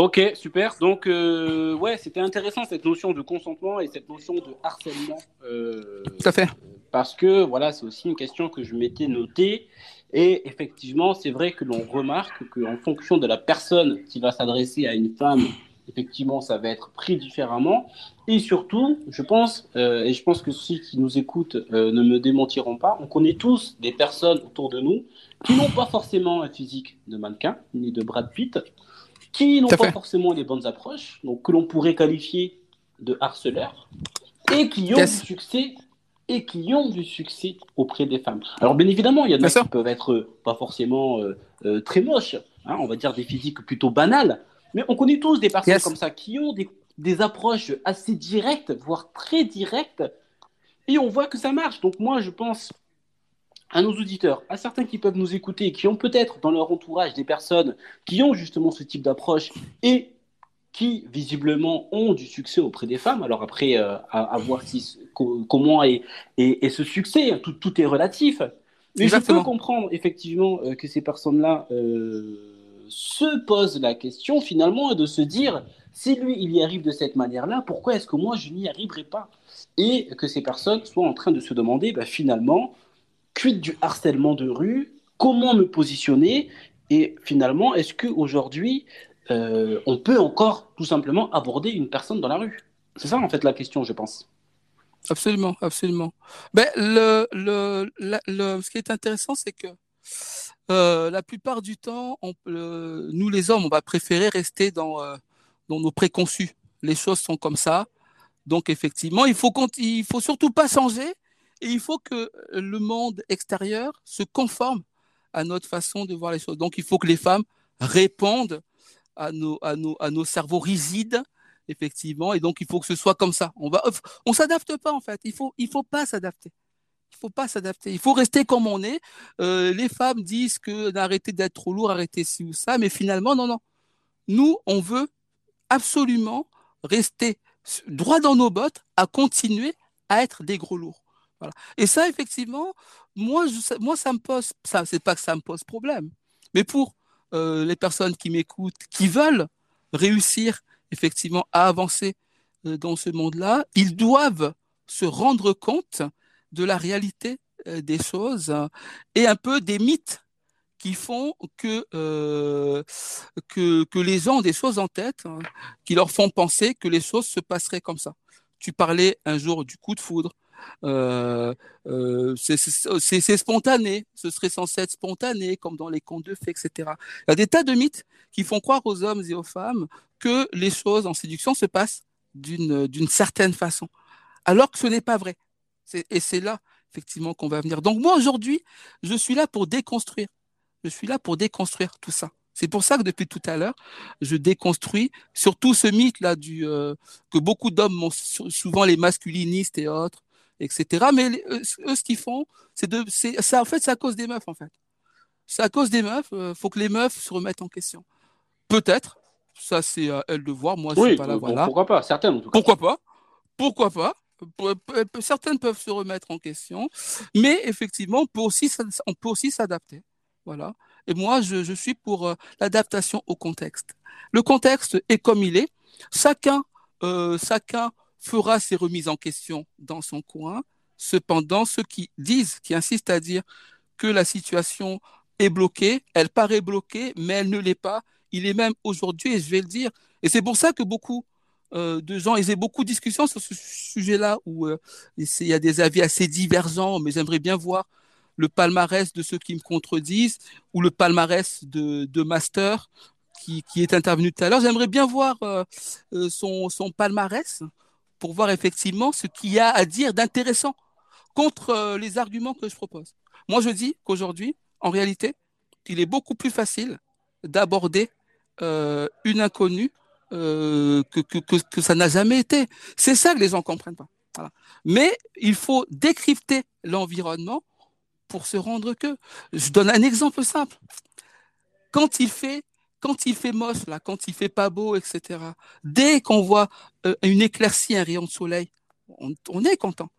Ok, super. Donc, euh, ouais, c'était intéressant cette notion de consentement et cette notion de harcèlement. Euh, Tout à fait. Parce que, voilà, c'est aussi une question que je m'étais notée. Et effectivement, c'est vrai que l'on remarque qu'en fonction de la personne qui va s'adresser à une femme effectivement, ça va être pris différemment. Et surtout, je pense, euh, et je pense que ceux qui nous écoutent euh, ne me démentiront pas, on connaît tous des personnes autour de nous qui n'ont pas forcément un physique de mannequin, ni de Brad Pitt, qui n'ont pas forcément les bonnes approches, donc que l'on pourrait qualifier de harceleurs, et qui ont du succès et qui ont du succès auprès des femmes. Alors bien évidemment, il y en a qui peuvent être pas forcément euh, très moches, hein, on va dire des physiques plutôt banales, mais on connaît tous des personnes comme ça qui ont des, des, approches assez directes, voire très directes, et on voit que ça marche. Donc moi, je pense à nos auditeurs, à certains qui peuvent nous écouter, qui ont peut-être dans leur entourage des personnes qui ont justement ce type d'approche et qui visiblement ont du succès auprès des femmes. Alors après, à, voir si, comment est, ce succès, tout, tout est relatif. Mais je peux comprendre effectivement que ces personnes-là se posent la question finalement de se dire si lui, il y arrive de cette manière-là, pourquoi est-ce que moi, je n'y arriverai pas? Et que ces personnes soient en train de se demander, bah, finalement, quid du harcèlement de rue Comment me positionner Et finalement, est-ce qu'aujourd'hui, euh, on peut encore tout simplement aborder une personne dans la rue? C'est ça, en fait, la question, je pense. Absolument, absolument. Ben, le, le, le, ce qui est intéressant, c'est que euh, la plupart du temps, on, nous les hommes, on va préférer rester dans, euh, dans nos préconçus. Les choses sont comme ça. Donc effectivement, il faut il faut surtout pas changer et il faut que le monde extérieur se conforme à notre façon de voir les choses. Donc il faut que les femmes répondent à nos cerveaux rigides effectivement et donc il faut que ce soit comme ça. On on s'adapte pas en fait. Il faut il faut pas s'adapter. Il faut pas s'adapter. Il faut rester comme on est. Euh, les femmes disent que d'arrêter d'être trop lourd, arrêter ci ou ça, mais finalement non non. Nous on veut absolument rester droit dans nos bottes, à continuer à être des gros lourds. Et ça, effectivement, moi, moi, ça me pose, c'est pas que ça me pose problème, mais pour euh, les personnes qui m'écoutent, qui veulent réussir effectivement à avancer euh, dans ce monde-là, ils doivent se rendre compte de la réalité euh, des choses et un peu des mythes qui font que, que, que, les gens ont des choses en tête hein, qui leur font penser que les choses se passeraient comme ça. Tu parlais un jour du coup de foudre. Euh, euh, c'est spontané, ce serait censé être spontané, comme dans les contes de fées, etc. Il y a des tas de mythes qui font croire aux hommes et aux femmes que les choses en séduction se passent d'une certaine façon, alors que ce n'est pas vrai. Et c'est là, effectivement, qu'on va venir. Donc moi, aujourd'hui, je suis là pour déconstruire. Je suis là pour déconstruire tout ça. C'est pour ça que depuis tout à l'heure, je déconstruis surtout ce mythe-là euh, que beaucoup d'hommes, souvent les masculinistes et autres, etc. Mais eux, ce qu'ils font, c'est de, c'est, ça, en fait, c'est à cause des meufs, en fait. C'est à cause des meufs. Il euh, faut que les meufs se remettent en question. Peut-être. Ça, c'est à elles de voir. Moi, je suis pas là. voilà. Pourquoi pas Certaines, en tout cas. Pourquoi pas Pourquoi pas Certaines peuvent se remettre en question, mais effectivement, on peut aussi, on peut aussi s'adapter. Voilà. Et moi, je, suis pour euh, l'adaptation au contexte. Le contexte est comme il est. Chacun, euh, chacun fera ses remises en question dans son coin. Cependant, ceux qui disent, qui insistent à dire que la situation est bloquée, elle paraît bloquée, mais elle ne l'est pas. Il est même aujourd'hui, et je vais le dire. Et c'est pour ça que beaucoup euh, de gens, ils ont beaucoup de discussions sur ce sujet-là, où il y a des avis assez divergents, mais j'aimerais bien voir le palmarès de ceux qui me contredisent ou le palmarès de, Master qui, est intervenu tout à l'heure. J'aimerais bien voir euh, euh, son, palmarès pour voir effectivement ce qu'il y a à dire d'intéressant contre euh, les arguments que je propose. Moi, je dis qu'aujourd'hui, en réalité, il est beaucoup plus facile d'aborder une inconnue que, que, ça n'a jamais été. C'est ça que les gens comprennent pas. Mais il faut décrypter l'environnement pour se rendre que. Je donne un exemple simple. Quand il fait, quand il fait moche, là, quand il fait pas beau, etc. Dès qu'on voit euh, une éclaircie, un rayon de soleil, on, est content.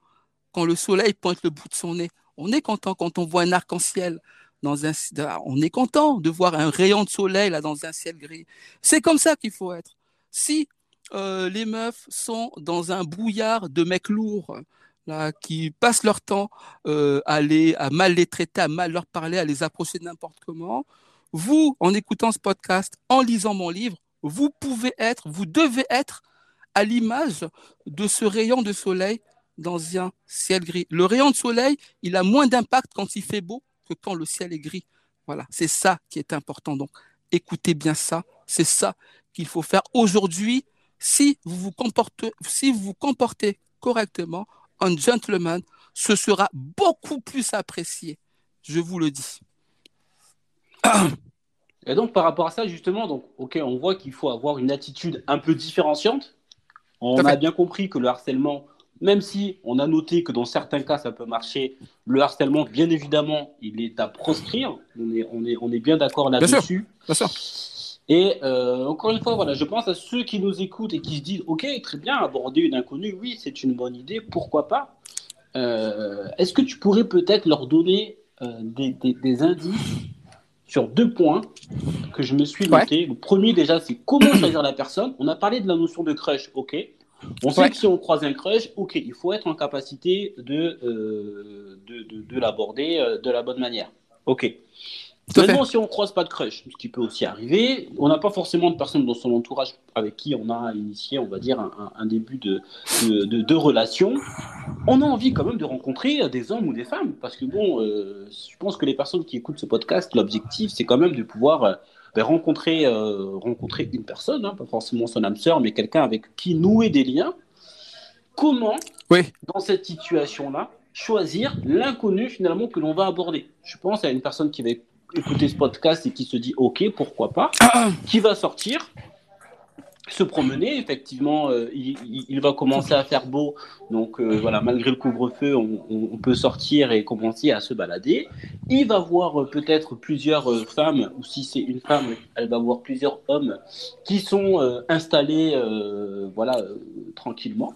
Quand le soleil pointe le bout de son nez, on est content. Quand on voit un arc-en-ciel dans un, on est content de voir un rayon de soleil là dans un ciel gris. C'est comme ça qu'il faut être. Si euh, les meufs sont dans un brouillard de mecs lourds, qui passent leur temps euh, à mal les traiter, à mal leur parler, à les approcher n'importe comment. Vous, en écoutant ce podcast, en lisant mon livre, vous pouvez être, vous devez être à l'image de ce rayon de soleil dans un ciel gris. Le rayon de soleil, il a moins d'impact quand il fait beau que quand le ciel est gris. Voilà, c'est ça qui est important. Donc, écoutez bien ça. C'est ça qu'il faut faire aujourd'hui. Si vous vous comportez, si vous vous comportez correctement, un gentleman, ce sera beaucoup plus apprécié. Je vous le dis. Et donc, par rapport à ça, justement, donc, ok, on voit qu'il faut avoir une attitude un peu différenciante. On a bien compris que le harcèlement, même si on a noté que dans certains cas ça peut marcher, le harcèlement, bien évidemment, il est à proscrire. On est, on est, on est bien d'accord là-dessus. Bien sûr. Et euh, encore une fois, voilà, je pense à ceux qui nous écoutent et qui se disent, ok, très bien, aborder une inconnue, oui, c'est une bonne idée, pourquoi pas. Euh, est-ce que tu pourrais peut-être leur donner des, des, indices sur deux points que je me suis noté. Le premier déjà, c'est comment choisir la personne. On a parlé de la notion de crush, ok. On sait que si on croise un crush, ok, il faut être en capacité de, euh, de, de, l'aborder euh, de la bonne manière. Ok. Maintenant, si on ne croise pas de crush, ce qui peut aussi arriver, on n'a pas forcément de personnes dans son entourage avec qui on a initié, on va dire, un, début de, de, de, relation. On a envie quand même de rencontrer des hommes ou des femmes, parce que bon, euh, je pense que les personnes qui écoutent ce podcast, l'objectif, c'est quand même de pouvoir ben, rencontrer, euh, rencontrer une personne, hein, pas forcément son âme sœur, mais quelqu'un avec qui nouer des liens. Comment, dans cette situation-là, choisir l'inconnu finalement que l'on va aborder? Je pense à une personne qui va écouter ce podcast et qui se dit ok, pourquoi pas, qui va sortir se promener. Effectivement, euh, il, va commencer à faire beau. Donc euh, voilà, malgré le couvre-feu, on, peut sortir et commencer à se balader. Il va voir euh, peut-être plusieurs femmes, ou si c'est une femme, elle va voir plusieurs hommes qui sont installés voilà, tranquillement.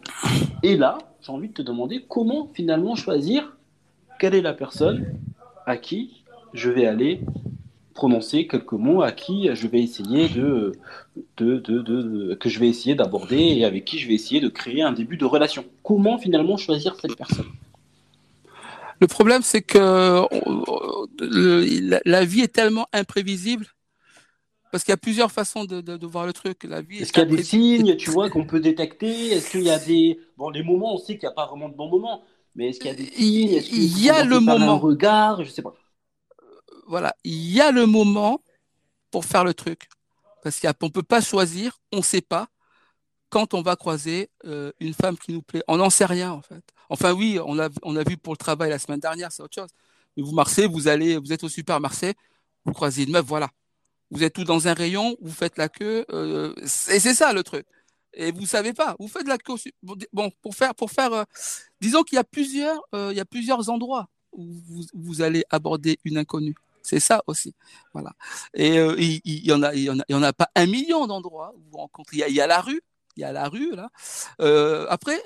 Et là, j'ai envie de te demander comment finalement choisir quelle est la personne à qui je vais aller prononcer quelques mots à qui je vais essayer de, de, de, que je vais essayer d'aborder et avec qui je vais essayer de créer un début de relation. Comment finalement choisir cette personne? Le problème, c'est que la vie est tellement imprévisible parce qu'il y a plusieurs façons de, voir le truc. La vie. Est-ce qu'il y a des signes, tu vois, qu'on peut détecter? Est-ce qu'il y a des bon, les moments, on sait qu'il n'y a pas vraiment de bons moments, mais est-ce qu'il y a des signes? Il y a le moment. Un regard, je sais pas voilà, il y a le moment pour faire le truc. Parce qu'on ne peut pas choisir, on ne sait pas quand on va croiser euh, une femme qui nous plaît. On n'en sait rien, en fait. Enfin, oui, on a, on a vu pour le travail la semaine dernière, c'est autre chose. Mais vous marchez, vous allez, vous êtes au supermarché, vous croisez une meuf, voilà. Vous êtes tout dans un rayon, vous faites la queue, euh, et c'est ça le truc. Et vous savez pas, vous faites la queue. Bon, pour faire, pour faire, euh, disons qu'il y a plusieurs, y a plusieurs endroits où vous allez aborder une inconnue. C'est ça aussi. Voilà. Et euh, il, y en a, il y en a, pas un million d'endroits où vous rencontrez. Il y, a, la rue, il y a la rue là. Euh, après,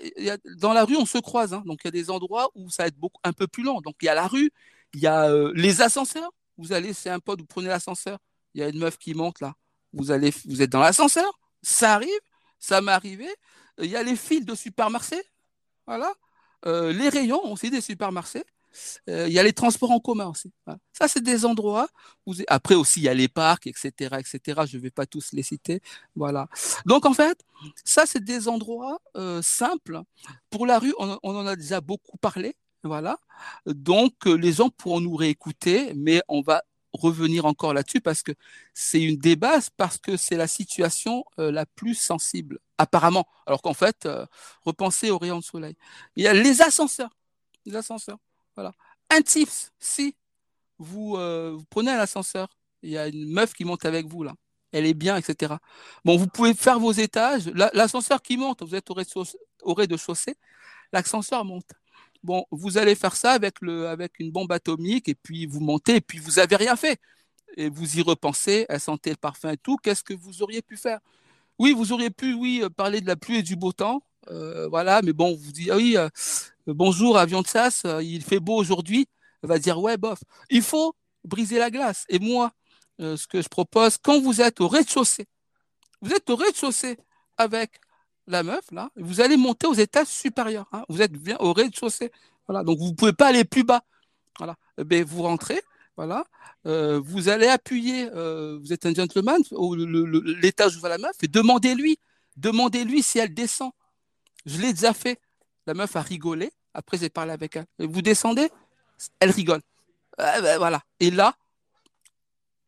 dans la rue, on se croise. Hein. donc il y a des endroits où ça va être beaucoup, un peu plus lent. Donc il y a la rue, il y a euh, les ascenseurs. Vous allez, c'est un pote, vous prenez l'ascenseur. Il y a une meuf qui monte là. Vous allez, vous êtes dans l'ascenseur. Ça arrive, ça m'est arrivé. Il y a les fils de supermarché. Voilà. les rayons aussi des supermarchés. Euh, il y a les transports en commun aussi. Ça, c'est des endroits où après aussi il y a les parcs, etc., etc. Je ne vais pas tous les citer. Voilà. Donc en fait, ça c'est des endroits euh, simples. Pour la rue, on, en a déjà beaucoup parlé. Voilà. Donc euh, les gens pourront nous réécouter, mais on va revenir encore là-dessus parce que c'est une bases, parce que c'est la situation la plus sensible, apparemment. Alors qu'en fait, repensez au rayon de soleil. Il y a les ascenseurs. Les ascenseurs. Voilà. Un tips, si vous, euh, vous prenez un ascenseur, il y a une meuf qui monte avec vous là, elle est bien, etc. Bon, vous pouvez faire vos étages. L'ascenseur qui monte, vous êtes au rez-de-chaussée, l'ascenseur monte. Bon, vous allez faire ça avec, une bombe atomique et puis vous montez et puis vous n'avez rien fait. Et vous y repensez, elle sentait le parfum et tout. Qu'est-ce que vous auriez pu faire? Oui, vous auriez pu, oui, parler de la pluie et du beau temps. Euh, voilà, mais bon, vous dites, ah oui, euh, bonjour avion de sas, euh, il fait beau aujourd'hui, va dire ouais bof. Il faut briser la glace. Et moi, euh, ce que je propose, quand vous êtes au rez-de-chaussée, vous êtes au rez-de-chaussée avec la meuf là, vous allez monter aux étages supérieurs. Hein. Vous êtes bien au rez-de-chaussée. Voilà, donc vous ne pouvez pas aller plus bas. Voilà, eh ben, vous rentrez. Voilà, euh, vous allez appuyer. vous êtes un gentleman. L'étage où va la meuf et demandez-lui, demandez-lui si elle descend. Je l'ai déjà fait. La meuf a rigolé. Après, j'ai parlé avec elle. Vous descendez? Elle rigole. Ben, voilà. Et là,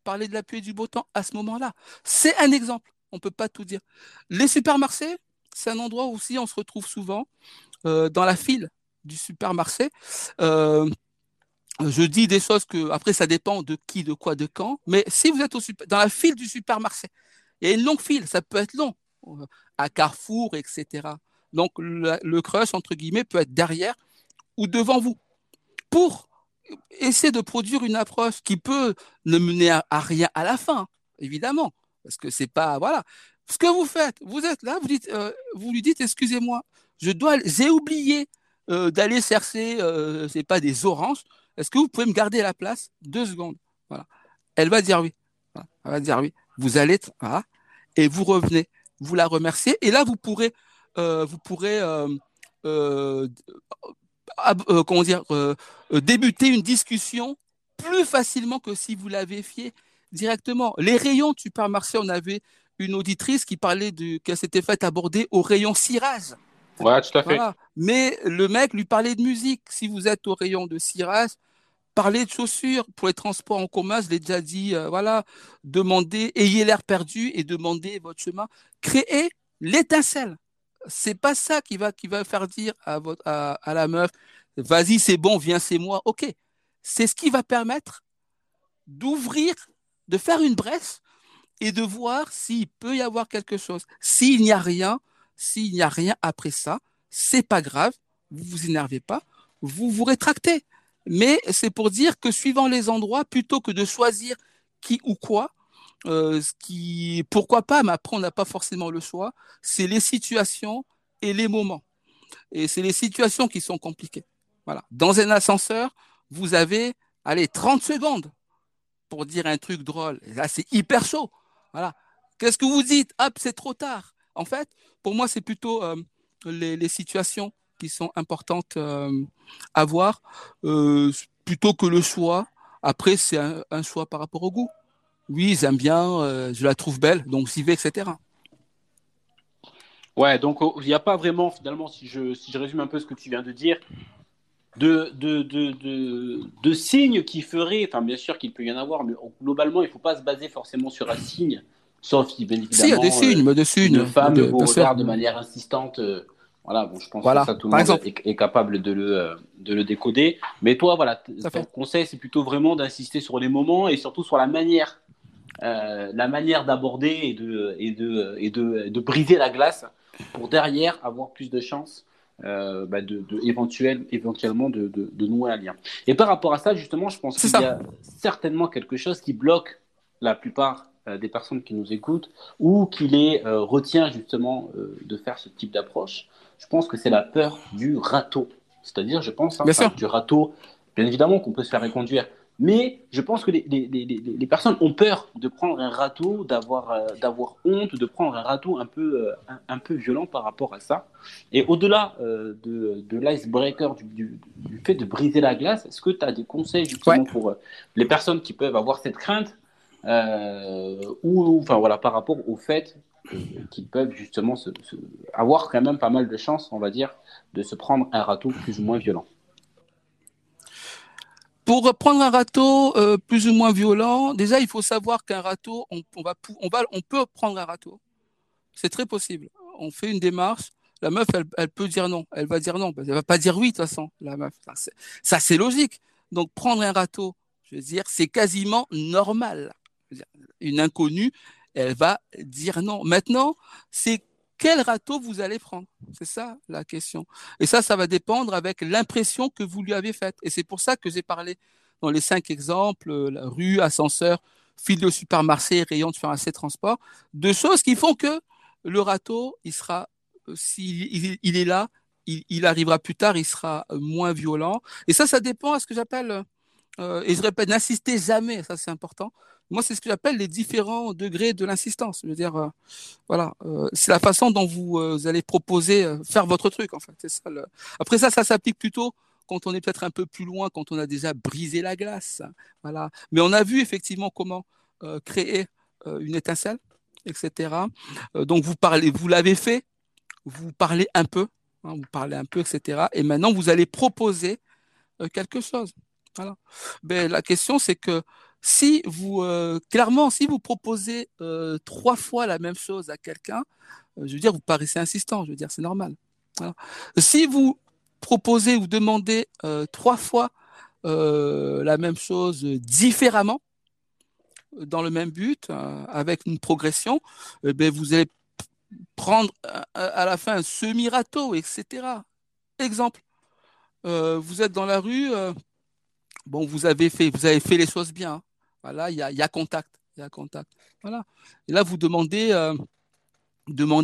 parler de la pluie et du beau temps à ce moment-là. C'est un exemple. On ne peut pas tout dire. Les supermarchés, c'est un endroit où aussi on se retrouve souvent euh, dans la file du supermarché. Euh, je dis des choses que, après, ça dépend de qui, de quoi, de quand. Mais si vous êtes dans la file du supermarché, il y a une longue file, ça peut être long, euh, à Carrefour, etc. Donc le, crush, entre guillemets, peut être derrière ou devant vous. Pour essayer de produire une approche qui peut ne mener à, rien à la fin, évidemment. parce que c'est pas voilà. Ce que vous faites, vous êtes là, vous euh, vous lui dites, excusez-moi, je dois, j'ai oublié euh, d'aller chercher, euh, pas des oranges. Est-ce que vous pouvez me garder la place deux secondes? Voilà. Elle va dire oui. Elle va dire oui. Vous allez, voilà, et vous revenez, vous la remerciez, et là vous pourrez, vous pourrez comment dire, débuter une discussion plus facilement que si vous l'avez fait directement. Les rayons du supermarché, on avait une auditrice qui parlait qu'elle s'était faite aborder au rayon cirage. Ouais, tout à fait. Mais le mec lui parlait de musique. Si vous êtes au rayon de cirage, parlez de chaussures pour les transports en commun. Je l'ai déjà dit. Euh, voilà, demandez, ayez l'air perdu et demandez votre chemin. Créez l'étincelle. C'est pas ça qui va faire dire à votre à, à la meuf, vas-y, c'est bon, viens, c'est moi. Ok, c'est ce qui va permettre d'ouvrir de faire une brèche et de voir s'il peut y avoir quelque chose. S'il n'y a rien, s'il n'y a rien après ça, c'est pas grave, vous vous énervez pas, vous vous rétractez. Mais c'est pour dire que suivant les endroits, plutôt que de choisir qui ou quoi, euh, ce qui, pourquoi pas, mais après on n'a pas forcément le choix, c'est les situations et les moments. Et c'est les situations qui sont compliquées. Voilà. Dans un ascenseur, vous avez, allez, 30 secondes pour dire un truc drôle. là, c'est hyper chaud. Voilà. Qu'est-ce que vous dites? Hop, c'est trop tard. En fait, pour moi, c'est plutôt euh, les, situations qui sont importantes euh, à voir, plutôt que le choix. Après, c'est un, choix par rapport au goût. Oui, j'aime bien, je la trouve belle, donc j'y vais, etc. Ouais, donc oh, il n'y a pas vraiment, finalement, si je, si je résume un peu ce que tu viens de dire, de, de, de, de, signes qui feraient, enfin bien sûr qu'il peut y en avoir, mais globalement il ne faut pas se baser forcément sur un signe, sauf si bien évidemment il y a des signes, euh, des signes, une femme de, vous regarde de manière insistante. Euh, voilà, bon, je pense que ça, tout le monde est, capable de le, euh, de le décoder. Mais toi, voilà, ton conseil, c'est plutôt vraiment d'insister sur les moments et surtout sur la manière, la manière d'aborder et de, et, de, et de, de briser la glace pour derrière avoir plus de chances euh, bah de, de éventuellement de, de, nouer un lien. Et par rapport à ça, justement, je pense qu'il y a certainement quelque chose qui bloque la plupart euh, des personnes qui nous écoutent ou qui les euh, retient justement de faire ce type d'approche. Je pense que c'est la peur du râteau. C'est-à-dire, je pense, hein, du râteau, bien évidemment qu'on peut se faire reconduire mais je pense que les, les, les, les, personnes ont peur de prendre un râteau, d'avoir euh, d'avoir honte, de prendre un râteau un peu, euh, un, peu violent par rapport à ça. Et au-delà euh, de, de l'icebreaker, du, du, du, fait de briser la glace, est-ce que tu as des conseils justement pour les personnes qui peuvent avoir cette crainte ou enfin voilà par rapport au fait qu'ils peuvent justement se, avoir quand même pas mal de chances, on va dire, de se prendre un râteau plus ou moins violent? Pour prendre un râteau euh, plus ou moins violent, déjà il faut savoir qu'un râteau, on, va, on, on peut prendre un râteau. C'est très possible. On fait une démarche. La meuf, elle, peut dire non. Elle va dire non. Elle va pas dire oui de toute façon. La meuf, ça c'est logique. Donc prendre un râteau, je veux dire, c'est quasiment normal. Une inconnue, elle va dire non. Maintenant, c'est quel râteau vous allez prendre? C'est ça la question. Et ça, ça va dépendre avec l'impression que vous lui avez faite. Et c'est pour ça que j'ai parlé dans les cinq exemples, euh, la rue, ascenseur, fil de supermarché, rayon de assez transport, de choses qui font que le râteau, il sera, euh, s'il il, est là, il, arrivera plus tard, il sera euh, moins violent. Et ça, ça dépend à ce que j'appelle, et je répète, n'insistez jamais, ça c'est important, moi, c'est ce que j'appelle les différents degrés de l'insistance. Je veux euh, voilà, euh, c'est la façon dont vous, euh, allez proposer faire votre truc, en fait. Ça, Après ça, ça s'applique plutôt quand on est peut-être un peu plus loin, quand on a déjà brisé la glace. Voilà. Mais on a vu effectivement comment créer une étincelle, etc. donc vous parlez, vous l'avez fait, vous parlez un peu, hein, vous parlez un peu, etc. Et maintenant, vous allez proposer quelque chose. Mais la question, c'est que si vous, euh, clairement, si vous proposez euh, trois fois la même chose à quelqu'un, euh, je veux dire, vous paraissez insistant, je veux dire, c'est normal. Si vous proposez ou demandez trois fois la même chose différemment, dans le même but, avec une progression, eh ben, vous allez prendre à la fin un semi-râteau, etc. Exemple, vous êtes dans la rue, bon, vous avez fait, vous avez fait les choses bien. Voilà, il y a, contact. Voilà. Et là, vous demandez, euh,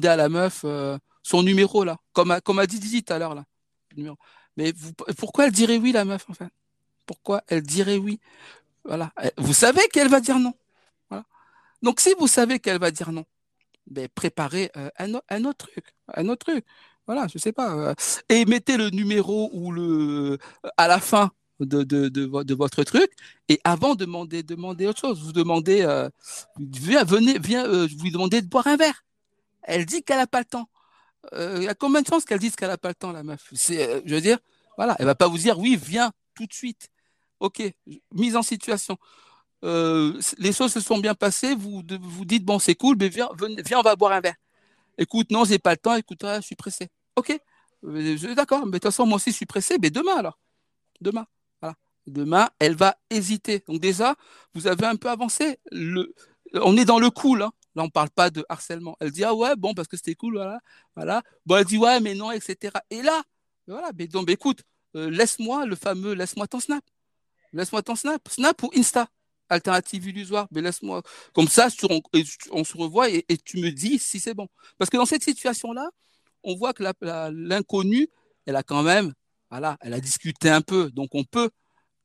à la meuf euh, son numéro, là, comme a, comme a dit Didi tout à l'heure, là. Mais pourquoi elle dirait oui, la meuf, en fait? Pourquoi elle dirait oui? Voilà. Vous savez qu'elle va dire non. Voilà. Donc, si vous savez qu'elle va dire non, ben, préparez euh, un, un, autre truc. Un autre truc. Voilà, je sais pas. et mettez le numéro ou le à la fin de, votre truc. Et avant, demandez, autre chose. Vous demandez, euh, viens, venez, viens, euh, vous demandez de boire un verre. Elle dit qu'elle n'a pas le temps. Euh, il y a combien de chances qu'elle dise qu'elle n'a pas le temps, la meuf? Je veux dire, voilà, elle va pas vous dire, oui, viens tout de suite. Ok, mise en situation. les choses se sont bien passées, vous vous dites, bon, c'est cool, mais viens, viens, on va boire un verre. Écoute, non, j'ai pas le temps, écoute, je suis pressé. Ok, d'accord, mais de toute façon, moi aussi, je suis pressé, mais demain alors. Demain demain, elle va hésiter. Donc déjà, vous avez un peu avancé. On est dans le cool. Hein. Là, on parle pas de harcèlement. Elle dit ah ouais bon parce que c'était cool voilà voilà. Bon elle dit ouais mais non etc. Et là voilà mais donc écoute euh, laisse-moi le fameux laisse-moi ton snap. Laisse-moi ton snap. Snap ou Insta. Alternative illusoire. Mais laisse-moi comme ça on, se revoit et, tu me dis si c'est bon. Parce que dans cette situation là, on voit que l'inconnu elle a quand même voilà elle a discuté un peu donc on peut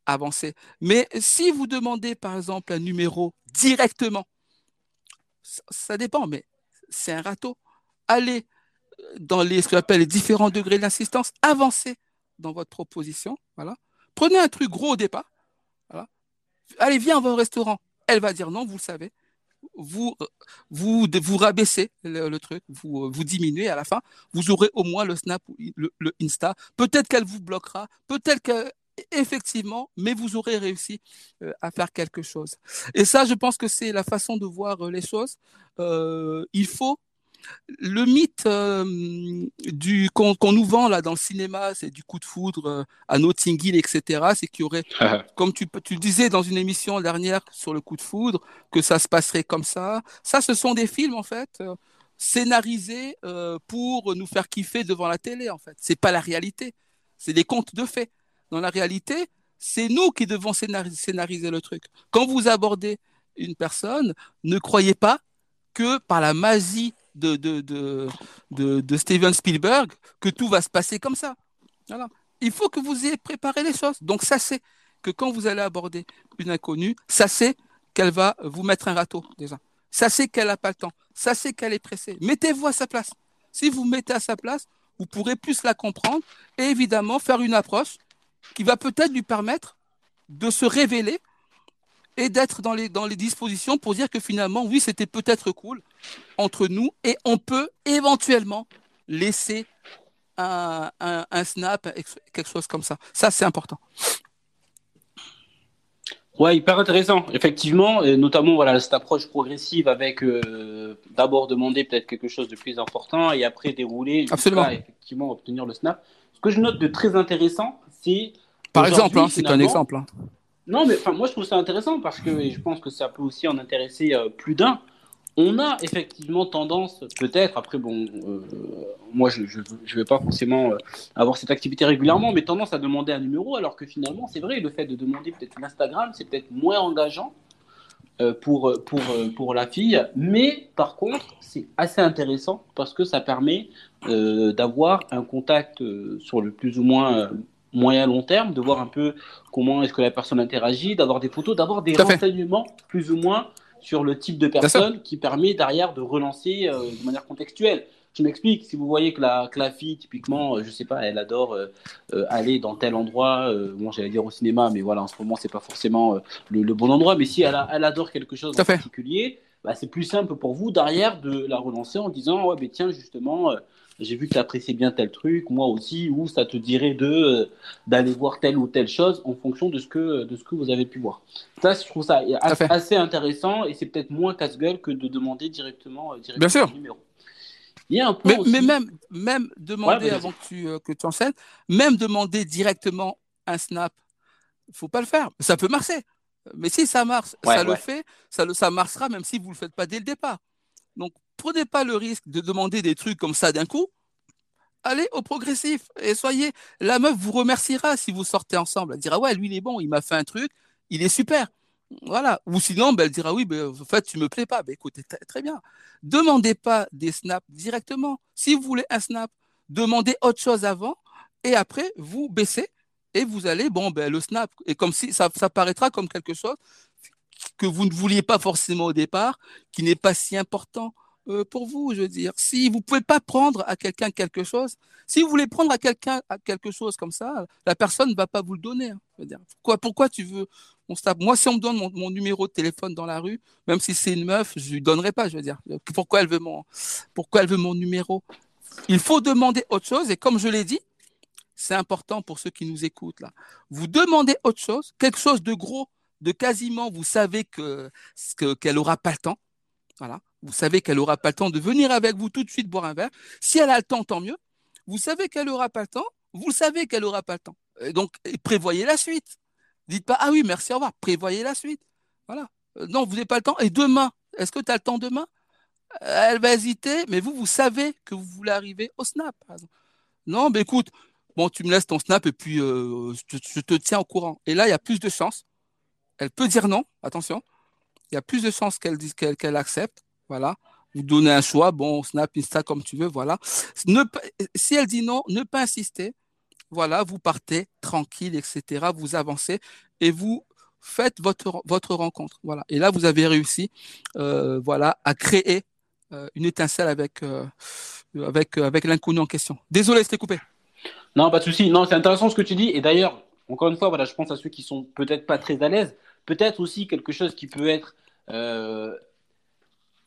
avancer. Mais si vous demandez, par exemple, un numéro directement, ça, dépend, mais c'est un râteau. Allez euh, dans les, ce qu'on appelle les différents degrés d'insistance, avancez dans votre proposition. Voilà. Prenez un truc gros au départ. Allez, viens, on va au restaurant. Elle va dire non, vous le savez. Vous, vous, vous rabaissez le, truc, vous, vous diminuez à la fin, vous aurez au moins le Snap, le, le Insta. Peut-être qu'elle vous bloquera, peut-être qu'elle effectivement, mais vous aurez réussi euh, à faire quelque chose. Et ça, je pense que c'est la façon de voir euh, les choses. Euh, il faut le mythe du qu'on nous vend là dans le cinéma, c'est du coup de foudre à Notting Hill, etc. C'est qu'il y aurait, comme tu, tu disais dans une émission dernière sur le coup de foudre, que ça se passerait comme ça. Ça, ce sont des films en fait scénarisés pour nous faire kiffer devant la télé. En fait, c'est pas la réalité. C'est des contes de faits. Dans la réalité, c'est nous qui devons scénariser le truc. Quand vous abordez une personne, ne croyez pas que par la magie de, Steven Spielberg, que tout va se passer comme ça. Il faut que vous ayez préparé les choses. Donc, ça c'est que quand vous allez aborder une inconnue, ça c'est qu'elle va vous mettre un râteau déjà. Ça c'est qu'elle n'a pas le temps. Ça c'est qu'elle est pressée. Mettez-vous à sa place. Si vous mettez à sa place, vous pourrez plus la comprendre et évidemment faire une approche qui va peut-être lui permettre de se révéler et d'être dans les, dans les dispositions pour dire que finalement, oui, c'était peut-être cool entre nous et on peut éventuellement laisser un, un, snap, quelque chose comme ça. Ça, c'est important. Ouais, hyper intéressant, effectivement, et notamment voilà cette approche progressive avec euh, d'abord demander peut-être quelque chose de plus important et après dérouler jusqu'à effectivement obtenir le snap. Ce que je note de très intéressant, par exemple, hein, c'est un exemple. Hein. Non, mais moi je trouve ça intéressant parce que je pense que ça peut aussi en intéresser euh, plus d'un. On a effectivement tendance, peut-être, après, bon, euh, moi je ne vais pas forcément euh, avoir cette activité régulièrement, mais tendance à demander un numéro, alors que finalement, c'est vrai, le fait de demander peut-être l'Instagram, c'est peut-être moins engageant pour, pour, pour la fille, mais par contre, c'est assez intéressant parce que ça permet d'avoir un contact sur le plus ou moins moyen long terme, de voir un peu comment est-ce que la personne interagit, d'avoir des photos, d'avoir des renseignements plus ou moins sur le type de personne qui permet derrière de relancer euh, de manière contextuelle. Je m'explique, si vous voyez que la, que la fille, typiquement, euh, je sais pas, elle adore euh, aller dans tel endroit, bon, j'allais dire au cinéma, mais voilà, en ce moment, c'est pas forcément le, bon endroit, mais si elle, elle adore quelque chose en particulier, bah, c'est plus simple pour vous derrière de la relancer en disant, ouais, mais tiens, justement, j'ai vu que tu appréciais bien tel truc, moi aussi, ou ça te dirait de euh, d'aller voir telle ou telle chose en fonction de ce que de ce que vous avez pu voir. Ça, je trouve ça assez, intéressant et c'est peut-être moins casse-gueule que de demander directement, euh, bien sûr. numéro. Il y a un mais, mais, même même demander avant que tu euh, que tu enseignes, même demander directement un snap, faut pas le faire. Ça peut marcher. Mais si ça marche, ça le fait, ça, le, ça marchera même si vous ne le faites pas dès le départ. Donc, prenez pas le risque de demander des trucs comme ça d'un coup. Allez au progressif et soyez. La meuf vous remerciera si vous sortez ensemble. Elle dira ouais, lui il est bon, il m'a fait un truc, il est super. Voilà. Ou sinon, ben, elle dira oui, ben, en fait, tu me plais pas. Ben, écoutez, très bien. Demandez pas des snaps directement. Si vous voulez un snap, demandez autre chose avant et après, vous baissez et vous allez, bon, ben, le snap. Et comme si ça, ça paraîtra comme quelque chose que vous ne vouliez pas forcément au départ, qui n'est pas si important euh, pour vous, je veux dire. Si vous pouvez pas prendre à quelqu'un quelque chose, si vous voulez prendre à quelqu'un quelque chose comme ça, la personne ne va pas vous le donner. Hein. Pourquoi, tu veux mon Moi, si on me donne mon, numéro de téléphone dans la rue, même si c'est une meuf, je lui donnerai pas. Je veux dire. Pourquoi elle veut mon, numéro? Il faut demander autre chose. Et comme je l'ai dit, c'est important pour ceux qui nous écoutent là. Vous demandez autre chose, quelque chose de gros, de quasiment, vous savez que qu'elle aura pas le temps. Vous savez qu'elle n'aura pas le temps de venir avec vous tout de suite boire un verre. Si elle a le temps, tant mieux. Vous savez qu'elle n'aura pas le temps. Vous savez qu'elle n'aura pas le temps. donc, prévoyez la suite. Dites pas, ah oui, merci, au revoir. Prévoyez la suite. Voilà. Euh, non, vous n'avez pas le temps. Et demain, est-ce que tu as le temps demain? Elle va hésiter, mais vous, vous savez que vous voulez arriver au snap. Non, mais écoute, bon, tu me laisses ton snap et puis euh, je, te tiens au courant. Et là, il y a plus de chances. Elle peut dire non, attention. Il y a plus de chances qu'elle dise qu'elle accepte voilà. Vous donnez un choix, bon, Snap, Insta, comme tu veux, voilà. Si elle dit non, ne pas insister. Voilà, vous partez tranquille, etc. Vous avancez et vous faites votre, votre rencontre. Voilà. Et là, vous avez réussi, euh, voilà, à créer euh, une étincelle avec, euh, avec, avec l'inconnu en question. Désolé, c'était coupé. Non, pas de souci. Non, c'est intéressant ce que tu dis. Et d'ailleurs, encore une fois, voilà, je pense à ceux qui sont peut-être pas très à l'aise. Peut-être aussi quelque chose qui peut être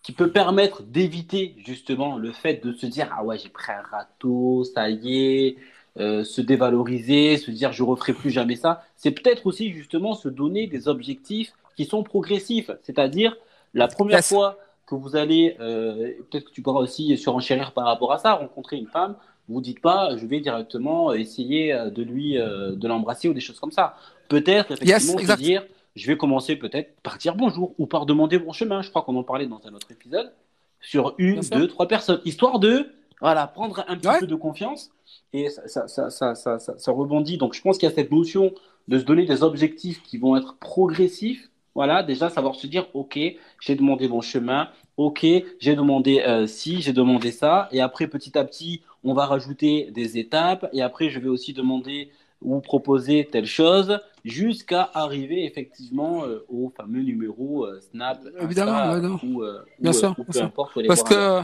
qui peut permettre d'éviter justement le fait de se dire ah ouais j'ai pris un râteau, ça y est, euh, se dévaloriser, se dire je referai plus jamais ça. C'est peut-être aussi justement se donner des objectifs qui sont progressifs, c'est-à-dire la première fois que vous allez, euh, peut-être que tu pourras aussi surenchérir par rapport à ça, rencontrer une femme, vous dites pas je vais directement essayer de lui euh, de l'embrasser ou des choses comme ça. Peut-être effectivement se dire je vais commencer peut-être par dire bonjour ou par demander mon chemin. Je crois qu'on en parlait dans un autre épisode. Sur une, deux, trois personnes, histoire de voilà prendre un petit peu de confiance. Et ça, ça, ça, ça, rebondit. Donc je pense qu'il y a cette notion de se donner des objectifs qui vont être progressifs. Voilà, déjà savoir se dire ok, j'ai demandé mon chemin, ok, j'ai demandé euh, ci, j'ai demandé ça, et après petit à petit on va rajouter des étapes, et après je vais aussi demander ou proposer telle chose jusqu'à arriver effectivement euh, au fameux numéro euh, Snap, Évidemment, ou, euh, bien sûr, peu importe. Parce que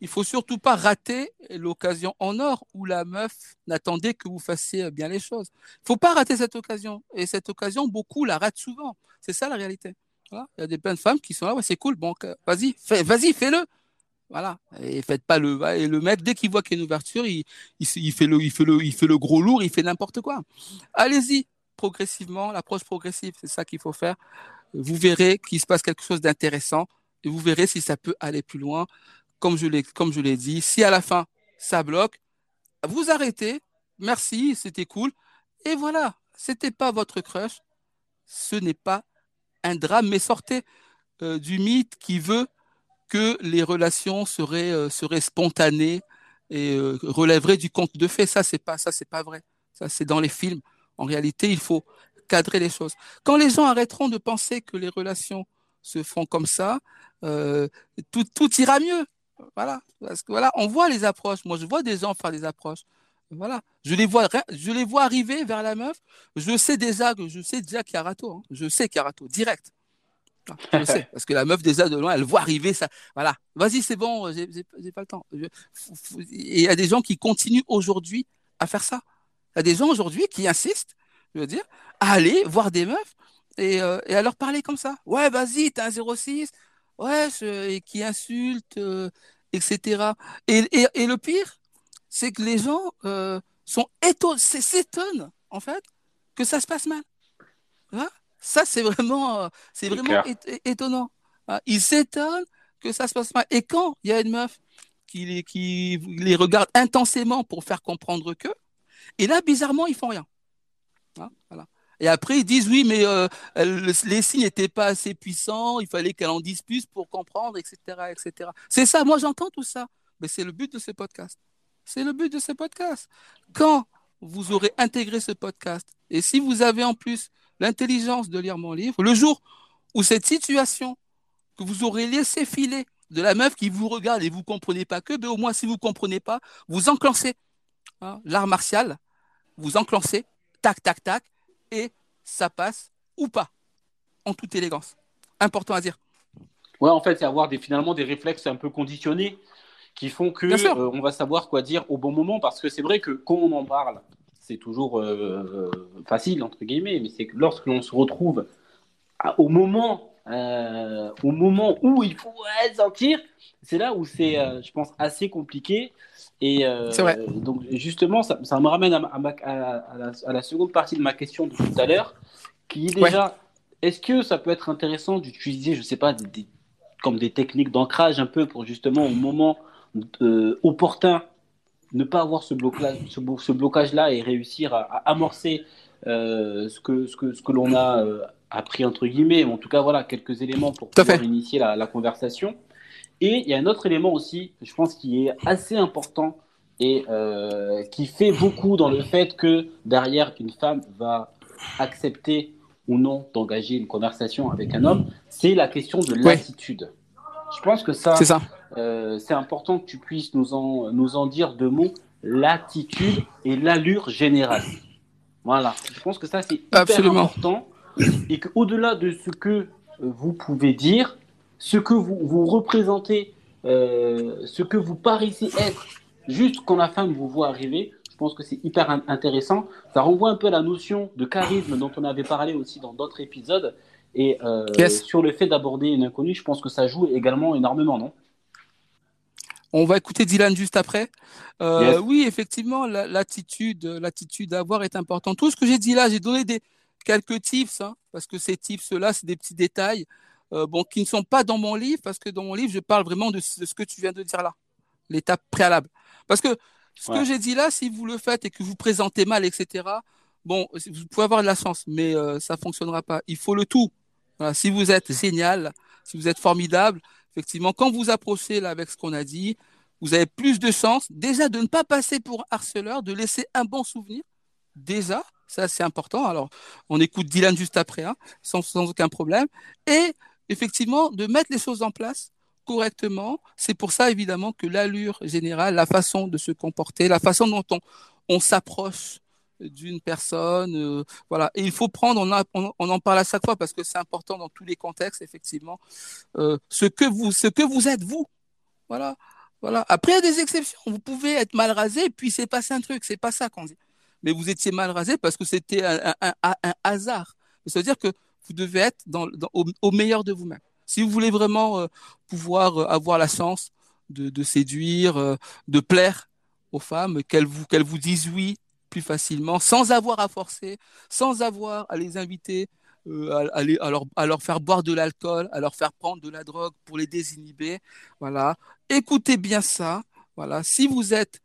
il faut surtout pas rater l'occasion en or où la meuf n'attendait que vous fassiez bien les choses. Il faut pas rater cette occasion. Et cette occasion, beaucoup la ratent souvent. C'est ça la réalité. Il y a des plein de femmes qui sont là, ouais, c'est cool, bon, vas-y, fais, vas-y, fais-le. Voilà. Et faites pas le, et le mec, dès qu'il voit qu'il y a une ouverture, il, il, fait le, il fait le, gros lourd, il fait n'importe quoi. Allez-y, progressivement, l'approche progressive, c'est ça qu'il faut faire. Vous verrez qu'il se passe quelque chose d'intéressant et vous verrez si ça peut aller plus loin. Comme je l'ai, comme je l'ai dit, si à la fin ça bloque, vous arrêtez. Merci, c'était cool. Et voilà, c'était pas votre crush. Ce n'est pas un drame, mais sortez euh, du mythe qui veut que les relations seraient, euh, seraient spontanées et euh, relèveraient du conte de fait. Ça, c'est pas, ça, c'est pas vrai. Ça, c'est dans les films. En réalité, il faut cadrer les choses. Quand les gens arrêteront de penser que les relations se font comme ça, euh, tout, tout ira mieux. Voilà. Parce que voilà, on voit les approches. Moi, je vois des gens faire des approches. Voilà. Je les vois, je les vois arriver vers la meuf. Je sais déjà que je sais déjà qu'il y a râteau. Je sais qu'il y a râteau direct. Je sais, parce que la meuf déjà de loin, elle voit arriver ça. Voilà, vas-y, c'est bon, j'ai pas le temps. Et il y a des gens qui continuent aujourd'hui à faire ça. Il y a des gens aujourd'hui qui insistent, je veux dire, à aller voir des meufs et, euh, et à leur parler comme ça. Ouais, vas-y, t'as un 06, ouais, et qui insulte, euh, etc. Et, et, le pire, c'est que les gens euh, sont étonnés, s'étonnent en fait que ça se passe mal. Ça, c'est vraiment, euh, c'est vraiment étonnant. Ah, ils s'étonnent que ça se passe mal. Et quand il y a une meuf qui les, qui les regarde intensément pour faire comprendre que, et là, bizarrement, ils font rien. Ah, voilà. Et après, ils disent oui, mais euh, les signes n'étaient pas assez puissants, il fallait qu'elle en dise plus pour comprendre, etc. etc. C'est ça, moi j'entends tout ça. Mais c'est le but de ce podcast. C'est le but de ce podcast. Quand vous aurez intégré ce podcast, et si vous avez en plus l'intelligence de lire mon livre. Le jour ou cette situation que vous aurez laissé filer de la meuf qui vous regarde et vous comprenez pas que, mais au moins si vous comprenez pas, vous enclencez hein, l'art martial, vous enclencez, tac, tac, tac, et ça passe ou pas, en toute élégance. Important à dire. Ouais, en fait, c'est avoir des, finalement des réflexes un peu conditionnés qui font que euh, on va savoir quoi dire au bon moment, parce que c'est vrai que quand on en parle, c'est toujours euh, facile entre guillemets, mais c'est que lorsque l'on se retrouve au moment euh, au moment où il faut sortir, c'est là où c'est, euh, je pense, assez compliqué. Et donc, justement, ça, ça, me ramène à, à, la, seconde partie de ma question de tout à l'heure, qui est déjà, est-ce que ça peut être intéressant d'utiliser, je sais pas, des, comme des techniques d'ancrage un peu pour justement au moment opportun ne pas avoir ce blocage, ce, ce blocage-là et réussir à, amorcer ce que, ce que, ce que l'on a appris entre guillemets, en tout cas voilà quelques éléments pour pouvoir initier la, conversation. Et il y a un autre élément aussi, je pense, qui est assez important et euh, qui fait beaucoup dans le fait que derrière une femme va accepter ou non d'engager une conversation avec un homme, c'est la question de l'attitude. Je pense que ça, c'est euh, important que tu puisses nous en, nous en dire deux mots, l'attitude et l'allure générale. Voilà, je pense que ça c'est hyper Absolument. important et qu'au-delà de ce que euh, vous pouvez dire, ce que vous, vous représentez, euh, ce que vous paraissez être, juste quand la femme vous voit arriver, je pense que c'est hyper intéressant. Ça renvoie un peu à la notion de charisme dont on avait parlé aussi dans d'autres épisodes. Et euh, sur le fait d'aborder une inconnue, je pense que ça joue également énormément, non? On va écouter Dylan juste après. Oui, effectivement, l'attitude, l'attitude à avoir est importante. Tout ce que j'ai dit là, j'ai donné des, quelques tips, hein, parce que ces tips-là, c'est des petits détails, euh, bon, qui ne sont pas dans mon livre, parce que dans mon livre, je parle vraiment de, ce que tu viens de dire là, l'étape préalable. Parce que ce que j'ai dit là, si vous le faites et que vous présentez mal, etc., bon, vous pouvez avoir de la chance, mais euh, ça fonctionnera pas. Il faut le tout. Si vous êtes génial, si vous êtes formidable, effectivement, quand vous approchez là avec ce qu'on a dit, vous avez plus de chance déjà de ne pas passer pour harceleur, de laisser un bon souvenir, déjà, ça, c'est important. Alors, on écoute Dylan juste après, hein, sans, aucun problème. Et effectivement, de mettre les choses en place correctement. C'est pour ça, évidemment, que l'allure générale, la façon de se comporter, la façon dont on, on s'approche d'une personne, euh, voilà. Et il faut prendre, on, en parle à chaque fois parce que c'est important dans tous les contextes, effectivement, euh, ce que vous, ce que vous êtes vous, voilà, voilà. Après, il y a des exceptions. Vous pouvez être mal rasé, puis c'est passé un truc. C'est pas ça qu'on dit mais vous étiez mal rasé parce que c'était un, hasard. C'est-à-dire que vous devez être au, meilleur de vous-même. Si vous voulez vraiment euh, pouvoir avoir la chance de, séduire, de plaire aux femmes, qu'elles vous, qu'elles vous disent oui plus facilement, sans avoir à forcer, sans avoir à les inviter, à, leur, à, leur, faire boire de l'alcool, à leur faire prendre de la drogue pour les désinhiber. Voilà. Écoutez bien ça. Voilà. Si vous êtes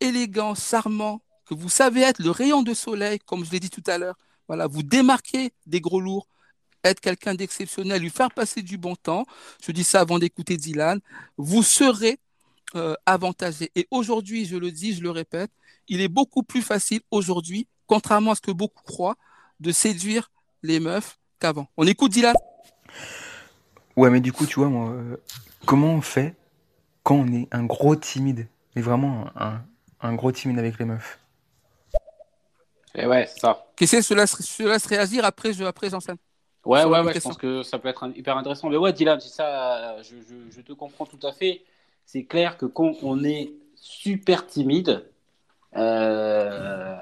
élégant, charmant, que vous savez être le rayon de soleil, comme je l'ai dit tout à l'heure, voilà, vous démarquez des gros lourds, être quelqu'un d'exceptionnel, lui faire passer du bon temps, je dis ça avant d'écouter Dylan, vous serez euh, avantagé. Et aujourd'hui, je le dis, je le répète, il est beaucoup plus facile aujourd'hui, contrairement à ce que beaucoup croient, de séduire les meufs qu'avant. On écoute Dylan Ouais, mais du coup, tu vois, moi, euh, comment on fait quand on est un gros timide, mais vraiment un, un gros timide avec les meufs? Et ouais, c'est ça. Qu'est-ce que je laisse, laisse réagir après, je, après j'enseigne. Ouais, ouais, ouais, je pense que ça peut être hyper intéressant. Mais ouais, Dylan, c'est ça, je, je, je, te comprends tout à fait. C'est clair que quand on est super timide, euh,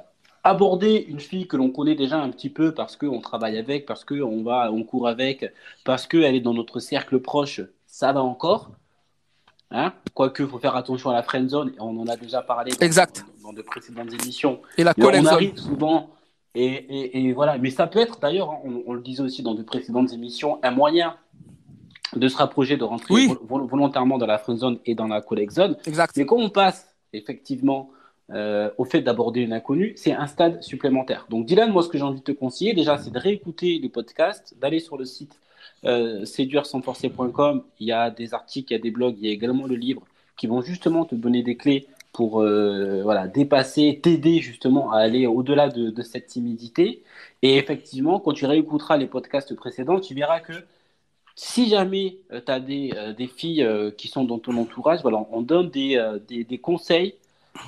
aborder une fille que l'on connaît déjà un petit peu parce qu'on travaille avec, parce qu'on va, on court avec, parce qu'elle est dans notre cercle proche, ça va encore. Hein? Quoique, il faut faire attention à la friend zone, on en a déjà parlé dans, de précédentes émissions. Et la On arrive souvent, et, et, voilà. Mais ça peut être, d'ailleurs, hein, on, le disait aussi dans de précédentes émissions, un moyen de se rapprocher, de rentrer volontairement dans la friend zone et dans la collect zone. Exact. Mais quand on passe, effectivement, euh, au fait d'aborder une inconnue, c'est un stade supplémentaire. Donc, Dylan, moi, ce que j'ai envie de te conseiller, déjà, c'est de réécouter les podcasts, d'aller sur le site euh, séduire sans forcer.com, il y a des articles, il y a des blogs, il y a également le livre qui vont justement te donner des clés pour euh, voilà, dépasser, t'aider justement à aller au-delà de, cette timidité. Et effectivement, quand tu réécouteras les podcasts précédents, tu verras que Si jamais tu as des, des filles qui sont dans ton entourage, voilà, on donne des, des, des conseils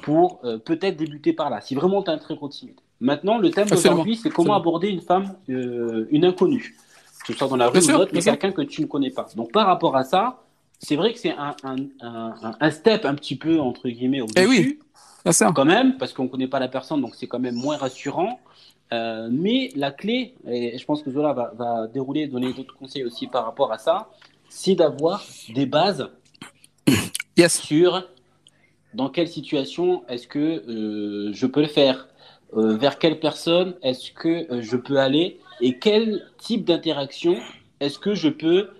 pour peut-être débuter par là, si vraiment tu es un très gros timide. Maintenant, le thème d'aujourd'hui, c'est comment aborder une femme, une inconnue. Que ce soit dans la rue ou autre, mais quelqu'un que tu ne connais pas. Donc, par rapport à ça, c'est vrai que c'est un, un, un, un, step un petit peu, entre guillemets, au-dessus. Eh oui, quand même, parce qu'on ne connaît pas la personne, donc c'est quand même moins rassurant. Euh, mais la clé, et je pense que Zola va, va dérouler, donner d'autres conseils aussi par rapport à ça, c'est d'avoir des bases yes. sur dans quelle situation est-ce que euh, je peux le faire, euh, vers quelle personne est-ce que je peux aller et quel type d'interaction est-ce que je peux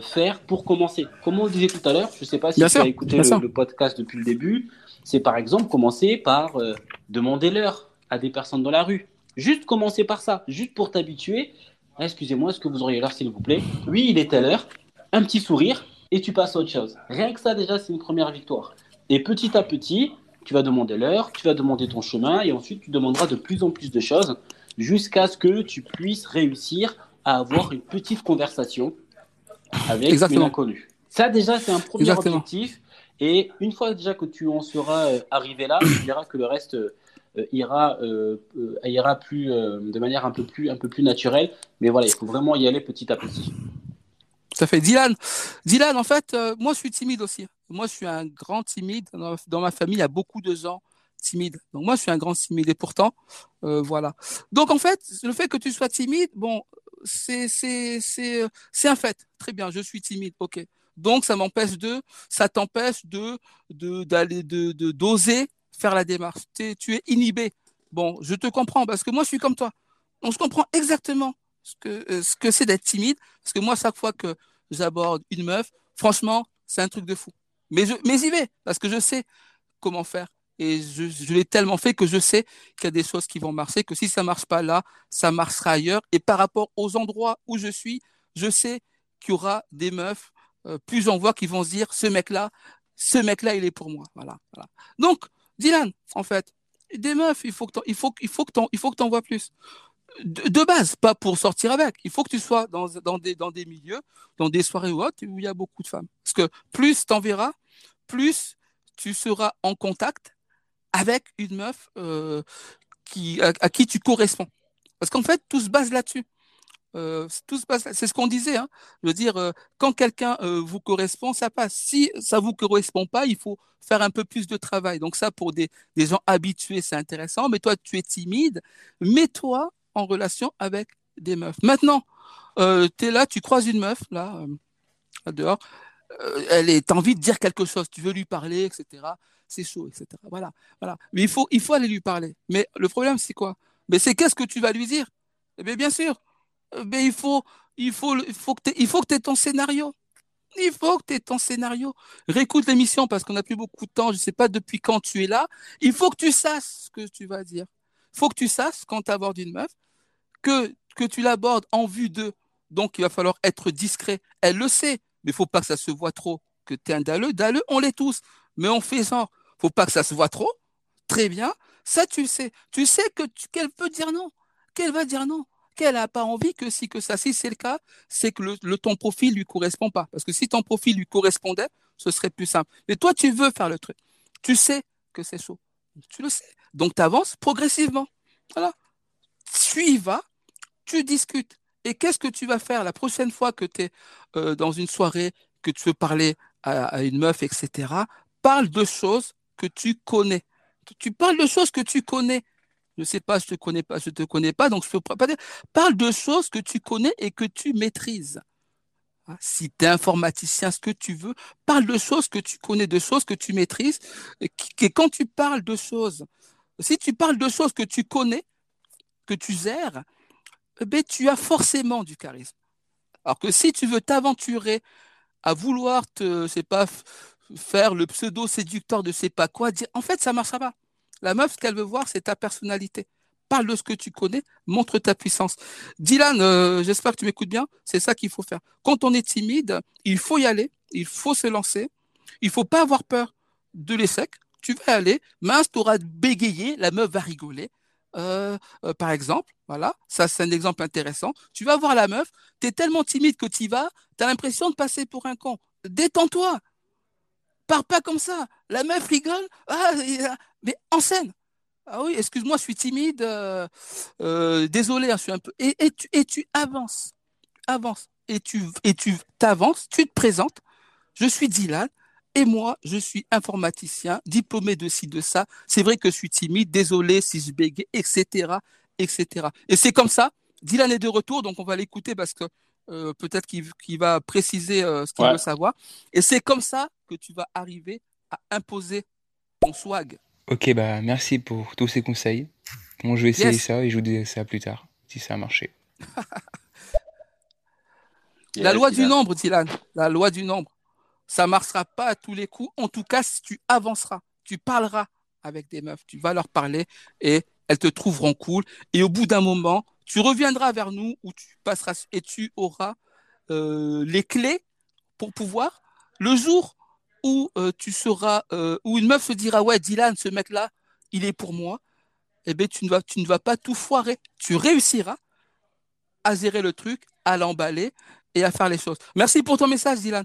faire pour commencer. Comme on le disait tout à l'heure, je ne sais pas si tu as écouté le, podcast depuis le début, c'est par exemple commencer par demander l'heure à des personnes dans la rue. Juste commencer par ça, juste pour t'habituer. Ah, excusez-moi, est-ce que vous auriez l'heure s'il vous plaît? Oui, il est à l'heure. Un petit sourire et tu passes à autre chose. Rien que ça déjà, c'est une première victoire. Et petit à petit, tu vas demander l'heure, tu vas demander ton chemin et ensuite tu demanderas de plus en plus de choses jusqu'à ce que tu puisses réussir à avoir une petite conversation avec Exactement. une inconnue. Ça, déjà, c'est un premier objectif. Et une fois déjà que tu en seras euh, arrivé là, tu verras que le reste euh, ira, euh, ira plus, de manière un peu plus, un peu plus naturelle. Mais voilà, il faut vraiment y aller petit à petit. Ça fait Dylan. Dylan, en fait, moi, je suis timide aussi. Moi, je suis un grand timide. Dans, ma famille, il y a beaucoup de gens timides. Donc, moi, je suis un grand timide. Et pourtant, voilà. Donc, en fait, le fait que tu sois timide, bon, c'est c'est un fait. Très bien, je suis timide. Ok. Donc ça m'empêche de, ça t'empêche de d'aller de d'oser faire la démarche. tu es inhibé. Bon, je te comprends parce que moi je suis comme toi. Donc je comprends exactement ce que euh, ce que c'est d'être timide parce que moi chaque fois que j'aborde une meuf, franchement, c'est un truc de fou. Mais je mais j'y vais parce que je sais comment faire et je, l'ai tellement fait que je sais qu'il y a des choses qui vont marcher, que si ça marche pas là, ça marchera ailleurs. Et par rapport aux endroits où je suis, je sais qu'il y aura des meufs euh, plus en voix qui vont se dire ce mec-là, ce mec-là, il est pour moi. Voilà. Donc, Dylan, en fait, des meufs, il faut que il faut, il faut que il faut plus. De, base, pas pour sortir avec. Il faut que tu sois dans, des, milieux, dans des soirées ou autres où il y a beaucoup de femmes. Parce que plus t'en verras, plus tu seras en contact avec une meuf euh, qui, à, qui tu corresponds. Parce qu'en fait, tout se base là-dessus. Euh, tout se passe, c'est ce qu'on disait. Hein. Je veux dire, euh, quand quelqu'un euh, vous correspond, ça passe. Si ça vous correspond pas, il faut faire un peu plus de travail. Donc ça, pour des, des gens habitués, c'est intéressant. Mais toi, tu es timide. Mets-toi en relation avec des meufs. Maintenant, tu es là, tu croises une meuf, là, dehors. elle est, envie de dire quelque chose. Tu veux lui parler, etc c'est chaud, etc. Voilà, voilà. Mais il faut, il faut aller lui parler. Mais le problème, c'est quoi? Mais c'est qu'est-ce que tu vas lui dire? Eh bien sûr. Eh mais il faut, il faut, il faut que tu aies ton scénario. Il faut que tu aies ton scénario. Réécoute l'émission parce qu'on n'a plus beaucoup de temps. Je ne sais pas depuis quand tu es là. Il faut que tu saches ce que tu vas dire. Il faut que tu saches quand tu abordes une meuf que, que tu l'abordes en vue de. Donc, il va falloir être discret. Elle le sait, mais il faut pas que ça se voit trop. Que tu es un dalleux. Dalleux, on l'est tous. Mais on fait genre faut pas que ça se voit trop. Très bien. Ça, tu sais. Tu sais que qu'elle peut dire non. Qu'elle va dire non. Qu'elle n'a pas envie que si que ça. Si c'est le cas, c'est que le, ton profil lui correspond pas. Parce que si ton profil lui correspondait, ce serait plus simple. Mais toi, tu veux faire le truc. Tu sais que c'est chaud. Tu le sais. Donc, tu avances progressivement. Voilà. Tu y vas, tu discutes. Et qu'est-ce que tu vas faire la prochaine fois que tu es euh, dans une soirée, que tu veux parler à, à une meuf, etc. Parle de choses que tu connais. Tu parles de choses que tu connais. Je ne sais pas, je te connais pas, je te connais pas, donc je peux pas dire. Parle de choses que tu connais et que tu maîtrises. Hein, si tu es informaticien, ce que tu veux, parle de choses que tu connais, de choses que tu maîtrises. Et quand tu parles de choses, si tu parles de choses que tu connais, que tu gères, eh ben, tu as forcément du charisme. Alors que si tu veux t'aventurer à vouloir te, c'est pas, faire le pseudo séducteur de sais pas quoi, dire en fait ça marchera pas. La meuf, ce qu'elle veut voir, c'est ta personnalité. Parle de ce que tu connais, montre ta puissance. Dylan, euh, j'espère que tu m'écoutes bien, c'est ça qu'il faut faire. Quand on est timide, il faut y aller, il faut se lancer, il faut pas avoir peur de l'échec. Tu vas aller, mince, tu auras bégayé, la meuf va rigoler. par exemple, voilà, ça c'est un exemple intéressant. Tu vas voir la meuf, tu es tellement timide que tu y vas, tu as l'impression de passer pour un con. Détends-toi. Pars pas comme ça. La meuf rigole, ah, mais en scène. Ah oui, excuse-moi, je suis timide. Euh, euh, désolé, hein, je suis un peu. Et, tu, et tu avances, avances, et tu et tu t'avances, tu te présentes. Je suis Dylan. Et moi, je suis informaticien, diplômé de ci, de ça. C'est vrai que je suis timide, désolé si je bégaye, etc., etc. Et c'est comme ça. Dylan est de retour, donc on va l'écouter parce que euh, peut-être qu'il va préciser ce qu'il veut savoir. Et c'est comme ça que tu vas arriver à imposer ton swag. Ok, bah merci pour tous ces conseils. Bon, je vais essayer ça et je vous dirai ça plus tard, si ça a marché. La loi du nombre, Dylan. La loi du nombre. Ça ne marchera pas à tous les coups. En tout cas, si tu avanceras, tu parleras avec des meufs, tu vas leur parler et elles te trouveront cool. Et au bout d'un moment, tu reviendras vers nous où tu passeras et tu auras euh, les clés pour pouvoir, le jour où euh, tu seras, euh, où une meuf se dira ouais Dylan, ce mec-là, il est pour moi, eh bien tu ne vas, tu ne vas pas tout foirer. Tu réussiras à gérer le truc, à l'emballer et à faire les choses. Merci pour ton message, Dylan.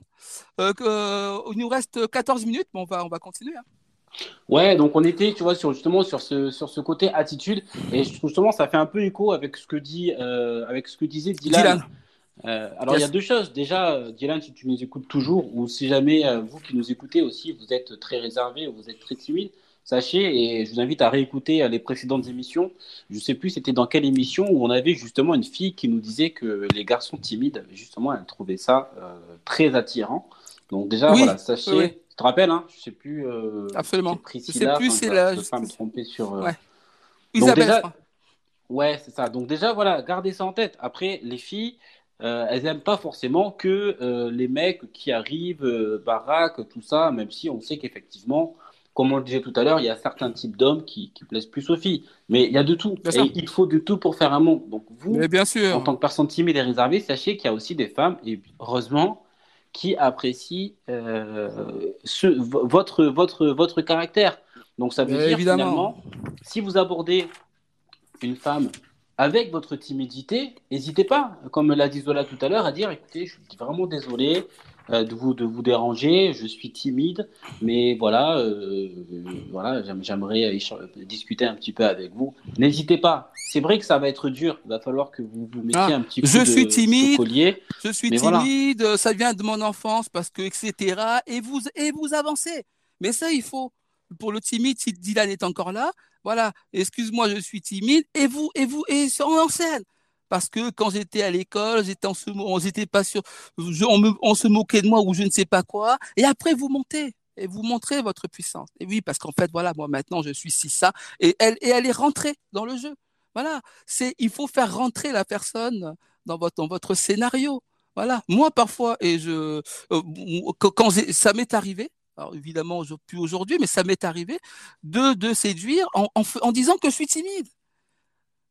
Euh, il nous reste 14 minutes, mais on va, on va continuer. Hein. Ouais, donc on était, tu vois, sur, justement sur ce, sur ce côté attitude, et justement ça fait un peu écho avec ce que dit, avec ce que disait Dylan. Dylan. Euh, alors, il y a deux choses. Déjà, euh, Dylan, si tu nous écoutes toujours, ou si jamais euh, vous qui nous écoutez aussi, vous êtes très réservé ou vous êtes très timide, sachez, et je vous invite à réécouter les précédentes émissions. Je ne sais plus c'était dans quelle émission où on avait justement une fille qui nous disait que les garçons timides, justement, elle trouvait ça très attirant. Donc, déjà, voilà, sachez. Tu te rappelles, hein Je ne sais plus. Absolument. je sais plus, c'est la. Je ne pas me tromper sur. Ouais. Isabelle, Ouais, c'est ça. Donc, déjà, voilà, gardez ça en tête. Après, les filles. Euh, elles n'aiment pas forcément que euh, les mecs qui arrivent, euh, baraque, tout ça, même si on sait qu'effectivement, comme on le disait tout à l'heure, il y a certains types d'hommes qui, qui, plaisent plus aux filles. Mais il y a de tout. Et il faut de tout pour faire un monde. Donc vous, bien sûr. en tant que personne timide et réservée, sachez qu'il y a aussi des femmes, et heureusement, qui apprécient ce, votre, votre, votre caractère. Donc ça veut dire évidemment. finalement, si vous abordez une femme avec votre timidité, n'hésitez pas, comme l'a dit Zola tout à l'heure, à dire écoutez, je suis vraiment désolé euh, de, vous, de vous déranger, je suis timide, mais voilà, euh, voilà j'aimerais discuter un petit peu avec vous. N'hésitez pas. C'est vrai que ça va être dur, il va falloir que vous vous mettiez ah, un petit peu je de, suis timide, collier. Je suis timide, ça vient de mon enfance, parce que, etc. Et vous, et vous avancez. Mais ça, il faut, pour le timide, si Dylan est encore là, voilà, excuse-moi, je suis timide, et vous, et vous, et en scène. Parce que quand j'étais à l'école, j'étais on n'était pas sûr, on, se moquait de moi ou je ne sais pas quoi. Et après, vous montez et vous montrez votre puissance. Et oui, parce qu'en fait, voilà, moi maintenant, je suis si ça, et elle, et elle est rentrée dans le jeu. Voilà, c'est, il faut faire rentrer la personne dans votre, dans votre scénario. Voilà, moi parfois, et je, euh, quand ça m'est arrivé, alors évidemment plus aujourd'hui, mais ça m'est arrivé de, de séduire en, en, disant que je suis timide.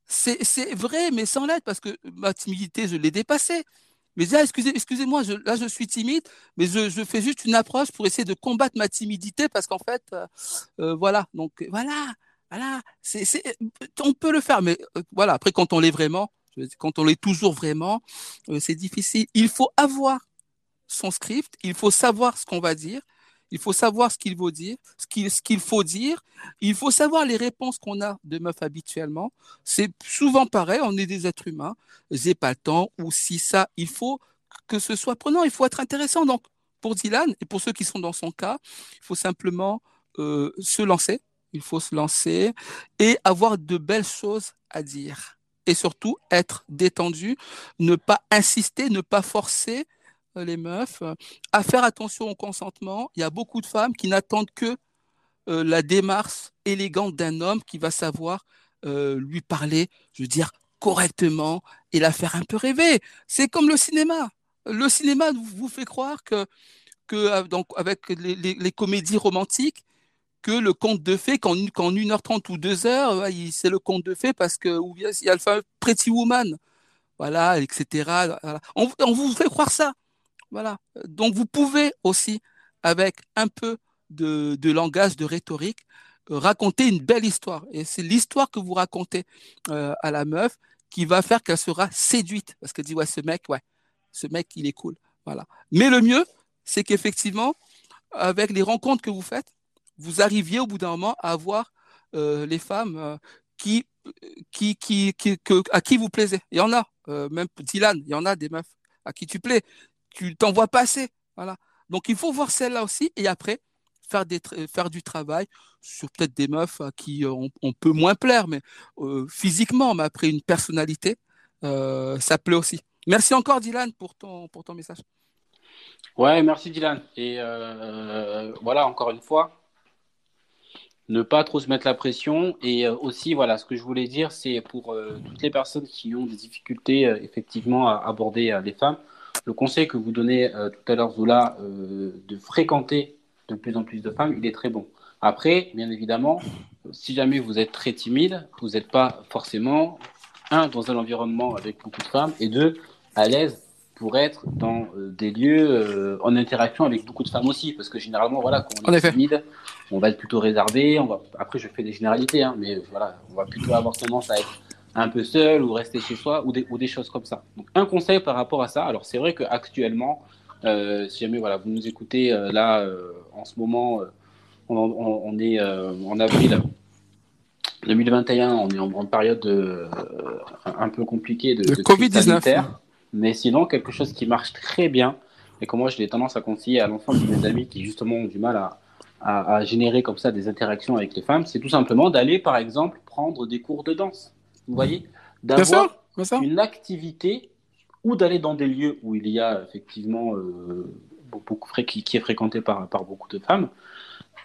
C'est vrai, mais sans l'aide, parce que ma timidité, je l'ai dépassée. Mais là, excusez, excusez-moi, là, je suis timide, mais je, je, fais juste une approche pour essayer de combattre ma timidité, parce qu'en fait, euh, euh, voilà, donc voilà, voilà, c'est, on peut le faire, mais euh, voilà, après, quand on l'est vraiment, quand on l'est toujours vraiment, c'est difficile. Il faut avoir son script, il faut savoir ce qu'on va dire, il faut savoir ce qu'il faut dire, ce qu'il faut dire. Il faut savoir les réponses qu'on a de meufs habituellement. C'est souvent pareil, on est des êtres humains. J'ai pas le temps ou si ça, il faut que ce soit prenant, il faut être intéressant. Donc, pour Dylan et pour ceux qui sont dans son cas, il faut simplement euh, se lancer. Il faut se lancer et avoir de belles choses à dire. Et surtout, être détendu, ne pas insister, ne pas forcer, les meufs, à faire attention au consentement. Il y a beaucoup de femmes qui n'attendent que euh, la démarche élégante d'un homme qui va savoir euh, lui parler, je veux dire, correctement et la faire un peu rêver. C'est comme le cinéma. Le cinéma vous fait croire que, avec les, comédies romantiques, que le conte de fées, qu'en, qu'en 1h30 ou 2h, c'est le conte de fées parce que il y a le fameux Pretty Woman, voilà, etc. On vous fait croire ça. Voilà. Donc vous pouvez aussi, avec un peu de, langage, de rhétorique, raconter une belle histoire. Et c'est l'histoire que vous racontez à la meuf qui va faire qu'elle sera séduite. Parce qu'elle dit, ouais, ce mec, ouais, ce mec, il est cool. Voilà. Mais le mieux, c'est qu'effectivement, avec les rencontres que vous faites, vous arriviez au bout d'un moment à avoir euh, les femmes euh, qui, qui, qui, qui à qui vous plaisez. Il y en a, euh, même Dylan, il y en a des meufs à qui tu plais. Tu t'en vois passer. Voilà. Donc il faut voir celle-là aussi et après faire, des, faire du travail sur peut-être des meufs à qui on, on peut moins plaire, mais physiquement, mais après une personnalité, ça plaît aussi. Merci encore Dylan pour ton, pour ton message. Ouais, merci Dylan. Et euh, voilà, encore une fois, ne pas trop se mettre la pression. Et euh, aussi, voilà, ce que je voulais dire, c'est pour euh, toutes les personnes qui ont des difficultés effectivement à aborder les femmes, le conseil que vous donnez tout à l'heure, Zola, de fréquenter de plus en plus de femmes, il est très bon. Après, bien évidemment, si jamais vous êtes très timide, vous n'êtes pas forcément, un, dans un environnement avec beaucoup de femmes, et deux, à l'aise pour être dans euh, des lieux euh, en interaction avec beaucoup de femmes aussi, parce que généralement, voilà, quand on est timide, on va être plutôt réservé. On va... Après, je fais des généralités, hein, mais voilà, on va plutôt avoir tendance à être un peu seul ou rester chez soi ou des, ou des choses comme ça. Donc, un conseil par rapport à ça. Alors, c'est vrai qu'actuellement, euh, si jamais voilà, vous nous écoutez euh, là en ce moment, on, on, est en avril 2021, on est en, période un peu compliquée de, de Covid-19. Mais sinon, quelque chose qui marche très bien, et que moi j'ai tendance à conseiller à l'ensemble de mes amis qui justement ont du mal à, à, générer comme ça des interactions avec les femmes, c'est tout simplement d'aller par exemple prendre des cours de danse. Vous voyez D'avoir une activité ou d'aller dans des lieux où il y a effectivement euh, beaucoup qui, qui, est fréquenté par, par beaucoup de femmes.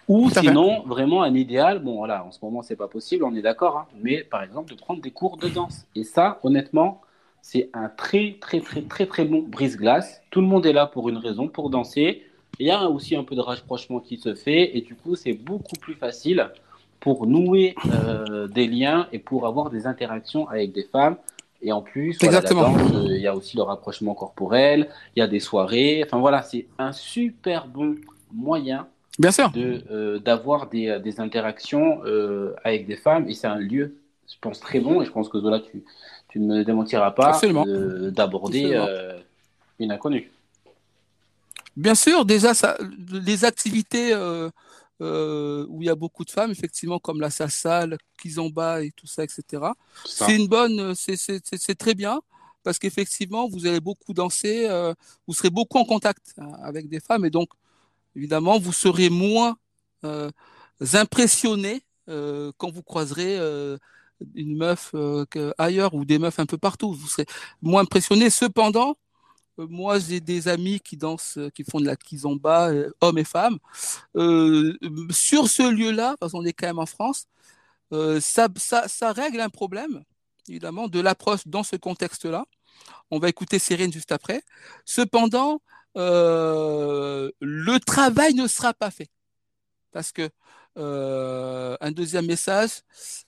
Ou sinon, vraiment un idéal, bon voilà, en ce moment c'est pas possible, on est d'accord, hein, mais par exemple de prendre des cours de danse. Et ça, honnêtement, c'est un très, très, très, très, très bon brise-glace. Tout le monde est là pour une raison, pour danser. Il y a aussi un peu de rapprochement qui se fait. Et du coup, c'est beaucoup plus facile pour nouer euh, des liens et pour avoir des interactions avec des femmes. Et en plus. Euh, il y a aussi le rapprochement corporel, il y a des soirées. Enfin voilà, c'est un super bon moyen Bien sûr. De, euh, d'avoir des, des interactions avec des femmes. Et c'est un lieu, je pense, très bon. Et je pense que Zola, tu, tu ne me démentiras pas d'aborder euh, une inconnue. Bien sûr, déjà, ça, les activités euh, euh, où il y a beaucoup de femmes, effectivement, comme la salsa, le kizomba et tout ça, etc. C'est une bonne, c'est très bien parce qu'effectivement, vous allez beaucoup danser, vous serez beaucoup en contact hein, avec des femmes et donc, évidemment, vous serez moins impressionné quand vous croiserez une meuf euh, ailleurs ou des meufs un peu partout. Vous serez moins impressionné. Cependant, euh, moi, j'ai des amis qui dansent, euh, qui font de la kizomba, hommes et femmes. sur ce lieu-là, parce qu'on est quand même en France, ça, règle un problème, évidemment, de l'approche dans ce contexte-là. On va écouter Cyrine juste après. Cependant, le travail ne sera pas fait. Parce que euh, un deuxième message.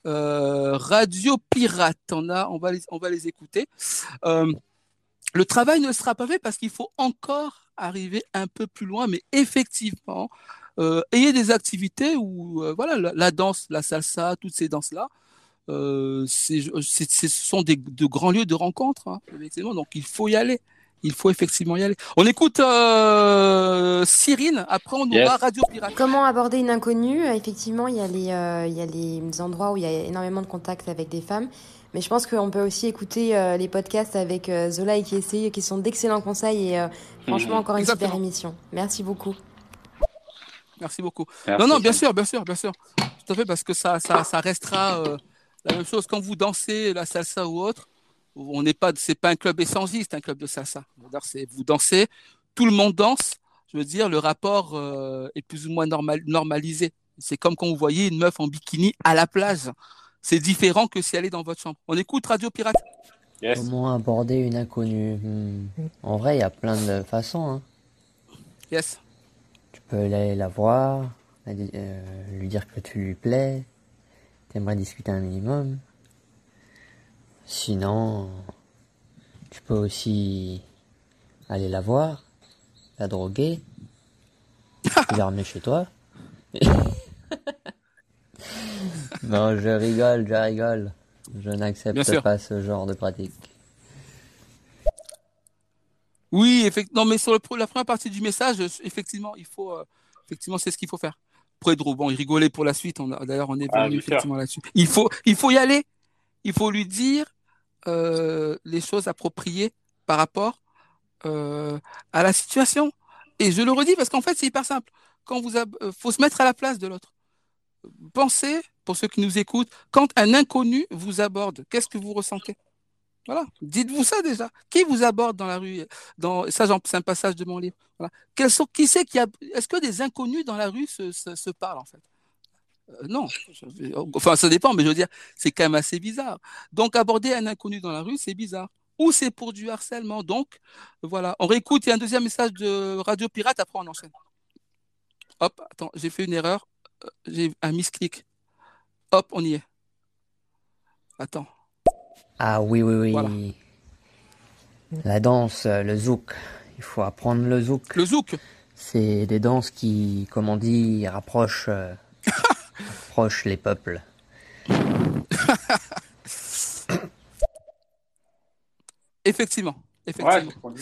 Euh, Radio Pirate, on va les écouter. Euh, le travail ne sera pas fait parce qu'il faut encore arriver un peu plus loin, mais effectivement, ayez des activités où voilà la, danse, la salsa, toutes ces danses-là, ce sont des, de grands lieux de rencontre, hein, donc il faut y aller il faut effectivement y aller. On écoute euh, Cyrine, après on aura Radio Pirate. Comment aborder une inconnue? Effectivement, il y, a les, euh, il y a les endroits où il y a énormément de contacts avec des femmes. Mais je pense qu'on peut aussi écouter euh, les podcasts avec Zola et Kiesi, qui sont d'excellents conseils et franchement, encore une super émission. Merci beaucoup. Merci beaucoup. non, non, bien sûr, bien sûr, bien sûr. Tout à fait, parce que ça, ça, ça restera la même chose quand vous dansez la salsa ou autre on n'est pas, c'est pas un club essentiel, c'est un club de salsa. C'est vous dansez, tout le monde danse. Je veux dire, le rapport euh, est plus ou moins normal, normalisé. C'est comme quand vous voyez une meuf en bikini à la plage. C'est différent que si elle est dans votre chambre. On écoute Radio Pirate. Comment aborder une inconnue hmm. En vrai, il y a plein de façons. Hein. Yes. Tu peux aller la voir, euh, lui dire que tu lui plais, t'aimerais discuter un minimum. Sinon, tu peux aussi aller la voir, la droguer, la ramener chez toi. non, je rigole, je rigole. Je n'accepte pas ce genre de pratique. Oui, effectivement. Non, mais sur la première partie du message, effectivement, il faut, euh, effectivement, c'est ce qu'il faut faire. Pedro, bon, il rigolait pour la suite. D'ailleurs, on est ah, venu effectivement là-dessus. Il faut, il faut y aller. Il faut lui dire euh, les choses appropriées par rapport euh, à la situation. Et je le redis parce qu'en fait, c'est hyper simple. Quand vous, faut se mettre à la place de l'autre. Pensez, pour ceux qui nous écoutent, quand un inconnu vous aborde, qu'est-ce que vous ressentez? Voilà. Dites-vous ça déjà. Qui vous aborde dans la rue dans... Ça, c'est un passage de mon livre. Qui qu'il y a... Est-ce que des inconnus dans la rue se, parlent, en fait? Euh, Non. Enfin, ça dépend, mais je veux dire, c'est quand même assez bizarre. Donc, aborder un inconnu dans la rue, c'est bizarre. Ou c'est pour du harcèlement. Donc, voilà. On réécoute. Il y a un deuxième message de Radio Pirate. Après, on enchaîne. Hop, attends, j'ai fait une erreur. J'ai un misclick. Hop, on y est. Attends. Ah oui, oui, oui. La danse, euh, le zouk. Il faut apprendre le zouk. Le zouk C'est des danses qui, comme on dit, rapprochent, euh, rapprochent les peuples. effectivement. Effectivement. Ouais,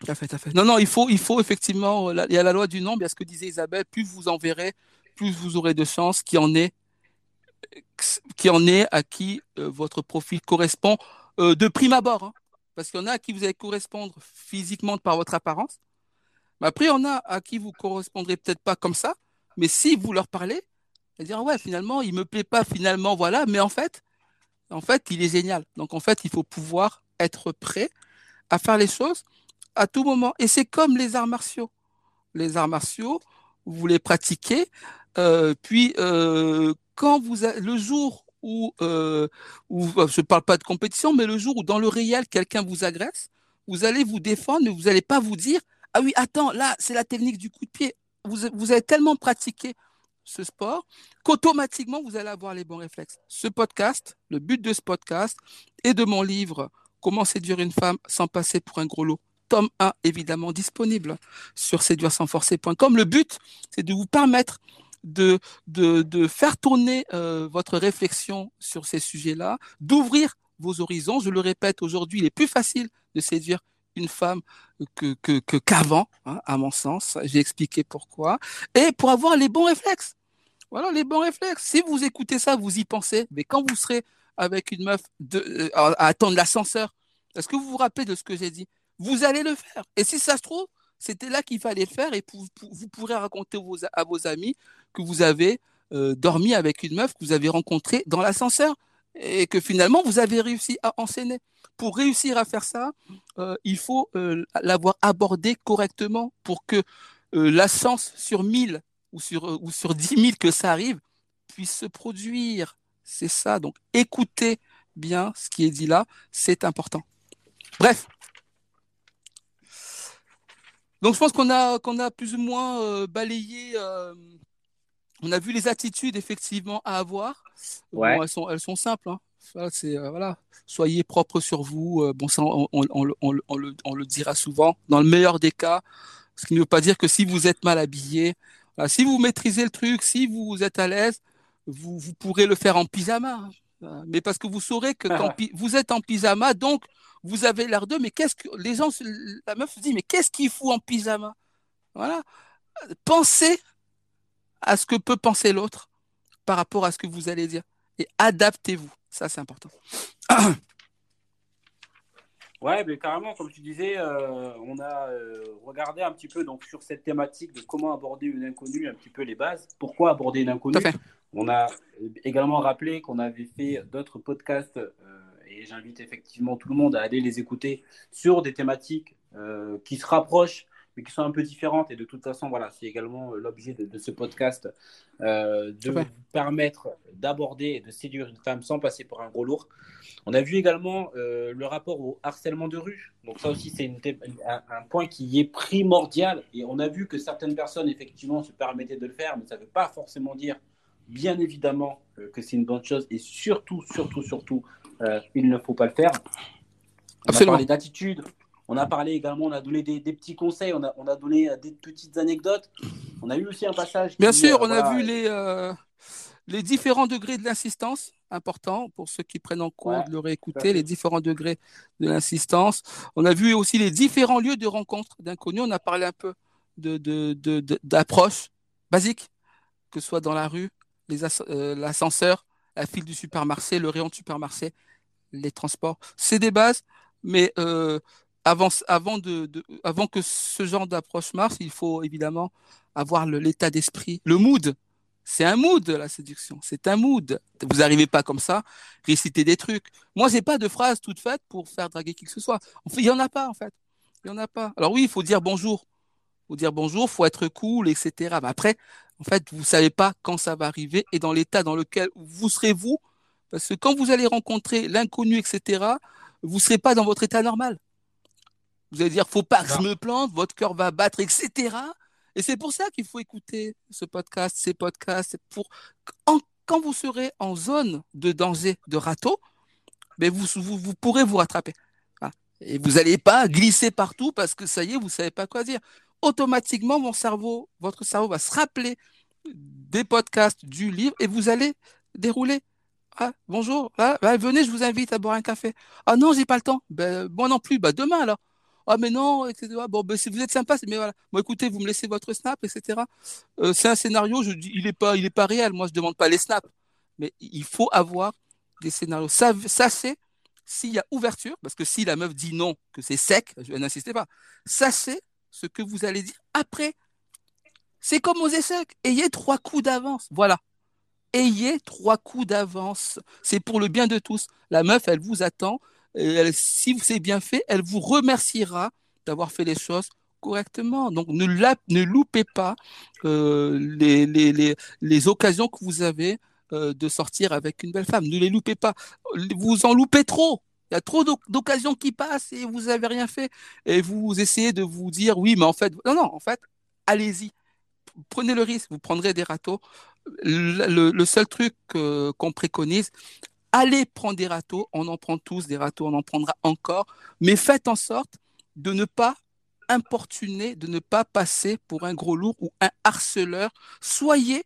tout à fait, tout à fait. Non, non, il faut, il faut effectivement, il y a la loi du nombre, il y a ce que disait Isabelle, plus vous en verrez, plus vous aurez de chances qu'il y en qui en est à qui euh, votre profil correspond euh, de prime abord. Hein. parce qu'il y en a à qui vous allez correspondre physiquement par votre apparence. Mais après, il y en a à qui vous correspondrez peut-être pas comme ça. Mais si vous leur parlez, ils dire ouais, finalement, il me plaît pas, finalement, voilà. Mais en fait, en fait, il est génial. Donc en fait, il faut pouvoir être prêt à faire les choses à tout moment. Et c'est comme les arts martiaux. Les arts martiaux, vous les pratiquez, euh, puis quand vous le jour où, euh, euh, je ne parle pas de compétition, mais le jour où dans le réel quelqu'un vous agresse, vous allez vous défendre, mais vous n'allez pas vous dire ah oui attends là c'est la technique du coup de pied. Vous, vous avez tellement pratiqué ce sport qu'automatiquement vous allez avoir les bons réflexes. Ce podcast, le but de ce podcast et de mon livre Comment séduire une femme sans passer pour un gros lot. Tome 1, évidemment disponible sur séduire sans forcer.com. Le but, c'est de vous permettre de, faire tourner euh, votre réflexion sur ces sujets-là, d'ouvrir vos horizons. Je le répète, aujourd'hui, il est plus facile de séduire une femme que qu'avant, hein, à mon sens. J'ai expliqué pourquoi. Et pour avoir les bons réflexes. Voilà, les bons réflexes. Si vous écoutez ça, vous y pensez. Mais quand vous serez avec une meuf de, euh, à attendre l'ascenseur, est-ce que vous vous rappelez de ce que j'ai dit? Vous allez le faire. Et si ça se trouve, c'était là qu'il fallait le faire et vous pourrez raconter à vos amis que vous avez euh, dormi avec une meuf que vous avez rencontrée dans l'ascenseur et que finalement vous avez réussi à enseigner. Pour réussir à faire ça, euh, il faut euh, l'avoir abordé correctement pour que l'ascenseur sur 1000 ou sur, ou sur 10 000 que ça arrive puisse se produire. C'est ça. Donc écoutez bien ce qui est dit là, c'est important. Bref, donc je pense qu'on a qu'on a plus ou moins euh, balayé. Euh, on a vu les attitudes effectivement à avoir. elles sont elles sont simples. Hein. c'est euh, voilà. Soyez propre sur vous. bon ça on, on, on, on, le, on le dira souvent. Dans le meilleur des cas, ce qui ne veut pas dire que si vous êtes mal habillé, si vous maîtrisez le truc, si vous êtes à l'aise, vous, vous pourrez le faire en pyjama. Hein. Mais parce que vous saurez que quand vous êtes en pyjama, donc vous avez l'air d'eux, mais qu'est-ce que les gens, la meuf se dit, mais qu'est-ce qu'il fout en pyjama? Voilà. Pensez à ce que peut penser l'autre par rapport à ce que vous allez dire et adaptez-vous. Ça, c'est important. Ouais, mais carrément, comme tu disais, euh, on a euh, regardé un petit peu donc sur cette thématique de comment aborder une inconnue, un petit peu les bases. Pourquoi aborder une inconnue? On a également rappelé qu'on avait fait d'autres podcasts euh, et j'invite effectivement tout le monde à aller les écouter sur des thématiques euh, qui se rapprochent mais qui sont un peu différentes. Et de toute façon, voilà, c'est également euh, l'objet de, ce podcast, euh, de vous permettre d'aborder et de séduire une femme sans passer pour un gros lourd. On a vu également le rapport au harcèlement de rue. Donc ça aussi, c'est un, un, point qui est primordial. Et on a vu que certaines personnes, effectivement, se permettaient de le faire, mais ça ne veut pas forcément dire, bien évidemment, que c'est une bonne chose. Et surtout, surtout, surtout, euh, il ne faut pas le faire. On a parlé d'attitude, on a parlé également, on a donné des, petits conseils, on a, on a, donné euh, des petites anecdotes. On a eu aussi un passage. Bien sûr, on a vu les, les différents degrés de l'insistance, important pour ceux qui prennent en compte de le réécouter, les différents degrés de l'insistance. On a vu aussi les différents lieux de rencontre d'inconnus. On a parlé un peu d'approche de, basique, que ce soit dans la rue, euh, l'ascenseur, la file du supermarché, le rayon du supermarché, les transports. C'est des bases, mais euh, avant, avant, de, avant que ce genre d'approche marche, il faut évidemment avoir l'état d'esprit, le mood. C'est un mood la séduction, c'est un mood. Vous n'arrivez pas comme ça, réciter des trucs. Moi, j'ai pas de phrase toute faite pour faire draguer qui que ce soit. Il y en a pas en fait. Il y en a pas. Alors oui, il faut dire bonjour. Il faut dire bonjour, faut être cool, etc. Mais après, en fait, vous savez pas quand ça va arriver et dans l'état dans lequel vous serez vous, parce que quand vous allez rencontrer l'inconnu, etc. Vous serez pas dans votre état normal. Vous allez dire, faut pas que je me plante, votre cœur va battre, etc. Et c'est pour ça qu'il faut écouter ce podcast, ces podcasts, pour quand vous serez en zone de danger de râteau, mais ben vous, vous, pourrez vous rattraper. Et vous n'allez pas glisser partout parce que ça y est, vous ne savez pas quoi dire. Automatiquement, mon cerveau, votre cerveau va se rappeler des podcasts, du livre, et vous allez dérouler. Ah, bonjour, ah, bah, venez, je vous invite à boire un café. Ah non, j'ai pas le temps. Ben, moi non plus, bah, demain alors ah mais non, etc. Bon, ben, si vous êtes sympa, mais voilà. Bon, écoutez, vous me laissez votre snap, etc. Euh, c'est un scénario, il n'est pas, il pas réel. Moi, je demande pas les snaps, mais il faut avoir des scénarios. Ça, c'est s'il y a ouverture, parce que si la meuf dit non, que c'est sec, n'insistez pas. Ça c'est ce que vous allez dire après. C'est comme aux essais. Ayez trois coups d'avance. Voilà. Ayez trois coups d'avance. C'est pour le bien de tous. La meuf, elle vous attend si vous c'est bien fait, elle vous remerciera d'avoir fait les choses correctement. Donc ne, loupez pas euh, les, occasions que vous avez euh, de sortir avec une belle femme. Ne les loupez pas. Vous en loupez trop. Il y a trop d'occasions qui passent et vous n'avez rien fait. Et vous essayez de vous dire oui, mais en fait, non, non, en fait, allez-y. Prenez le risque, vous prendrez des râteaux. Le, seul truc qu'on préconise, allez prendre des râteaux, on en prend tous des râteaux, on en prendra encore, mais faites en sorte de ne pas importuner, de ne pas passer pour un gros lourd ou un harceleur. Soyez,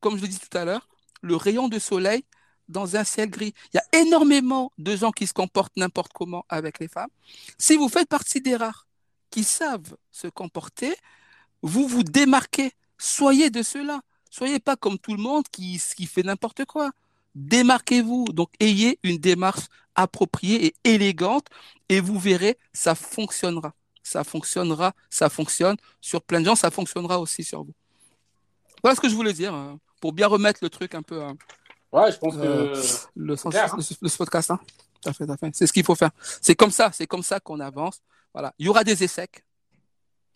comme je l'ai dit tout à l'heure, le rayon de soleil dans un ciel gris. Il y a énormément de gens qui se comportent n'importe comment avec les femmes. Si vous faites partie des rares qui savent se comporter, vous vous démarquez. Soyez de cela. Soyez pas comme tout le monde qui, qui fait n'importe quoi démarquez-vous. Donc, ayez une démarche appropriée et élégante et vous verrez, ça fonctionnera. Ça fonctionnera, ça fonctionne sur plein de gens, ça fonctionnera aussi sur vous. Voilà ce que je voulais dire hein, pour bien remettre le truc un peu. Hein. ouais, je pense que euh, le, sens, hein. le, podcast, hein. Tout à fait, tout à fait. C'est ce qu'il faut faire. C'est comme ça, c'est comme ça qu'on avance. Voilà. Il y aura des échecs,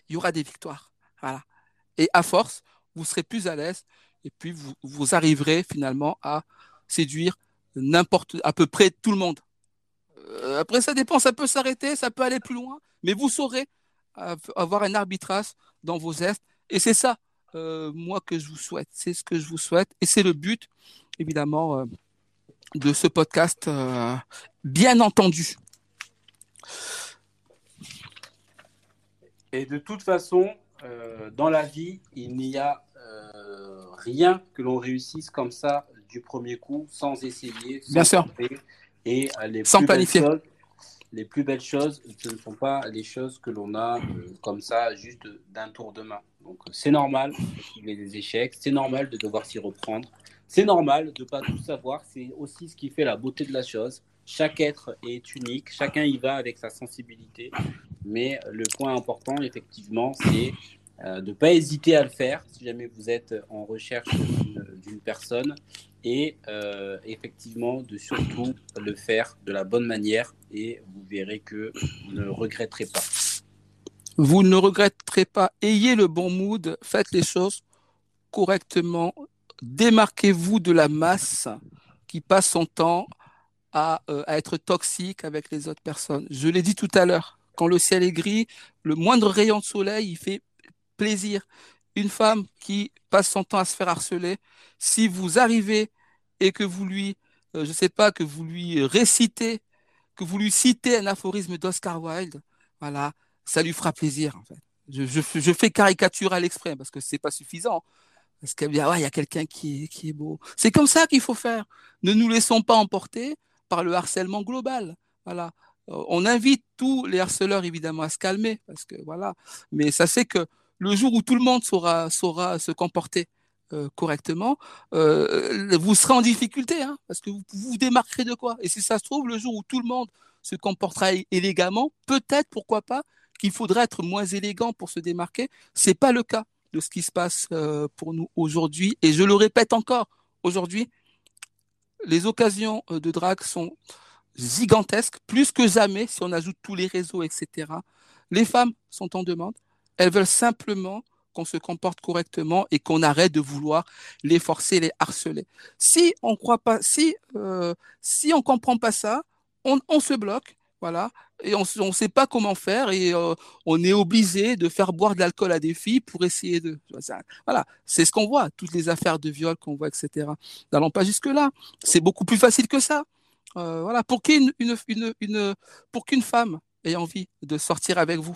il y aura des victoires. Voilà. Et à force, vous serez plus à l'aise et puis vous, arriverez finalement à séduire n'importe, à peu près tout le monde. Euh, après, ça dépend, ça peut s'arrêter, ça peut aller plus loin, mais vous saurez avoir un arbitrage dans vos gestes. Et c'est ça, euh, moi, que je vous souhaite. C'est ce que je vous souhaite. Et c'est le but, évidemment, euh, de ce podcast, bien entendu. Et de toute façon, dans la vie, il n'y a rien que l'on réussisse comme ça du premier coup, sans essayer, sans Bien sûr. Et euh, les sans planifier. les plus belles choses, ce ne sont pas les choses que l'on a euh, comme ça, juste d'un tour de main. Donc c'est normal qu'il y ait des échecs, c'est normal de devoir s'y reprendre, c'est normal de ne pas tout savoir, c'est aussi ce qui fait la beauté de la chose. Chaque être est unique, chacun y va avec sa sensibilité, mais le point important, effectivement, c'est euh, de ne pas hésiter à le faire si jamais vous êtes en recherche d'une personne et euh, effectivement de surtout le faire de la bonne manière et vous verrez que vous ne regretterez pas. Vous ne regretterez pas. Ayez le bon mood, faites les choses correctement, démarquez-vous de la masse qui passe son temps à, euh, à être toxique avec les autres personnes. Je l'ai dit tout à l'heure, quand le ciel est gris, le moindre rayon de soleil, il fait plaisir. Une femme qui passe son temps à se faire harceler, si vous arrivez et que vous lui, euh, je sais pas, que vous lui récitez, que vous lui citez un aphorisme d'Oscar Wilde, voilà, ça lui fera plaisir. Je, fais caricature à l'exprès parce que c'est pas suffisant. Parce qu'il y a quelqu'un qui qui est beau. C'est comme ça qu'il faut faire. Ne nous laissons pas emporter par le harcèlement global. Voilà. Euh, on invite tous les harceleurs évidemment à se calmer parce que voilà. Mais ça c'est que le jour où tout le monde saura se comporter euh, correctement, euh, vous serez en difficulté hein, parce que vous vous démarquerez de quoi Et si ça se trouve le jour où tout le monde se comportera élégamment, peut-être pourquoi pas qu'il faudrait être moins élégant pour se démarquer. C'est pas le cas de ce qui se passe pour nous aujourd'hui. Et je le répète encore, aujourd'hui, les occasions de drague sont gigantesque, plus que jamais, si on ajoute tous les réseaux, etc. Les femmes sont en demande. Elles veulent simplement qu'on se comporte correctement et qu'on arrête de vouloir les forcer, les harceler. Si on croit pas, si euh, si on comprend pas ça, on, on se bloque, voilà, et on ne sait pas comment faire et euh, on est obligé de faire boire de l'alcool à des filles pour essayer de, voilà, c'est ce qu'on voit, toutes les affaires de viol qu'on voit, etc. N'allons pas jusque là. C'est beaucoup plus facile que ça. Euh, voilà, pour qu'une une, une, une, pour qu'une femme ait envie de sortir avec vous.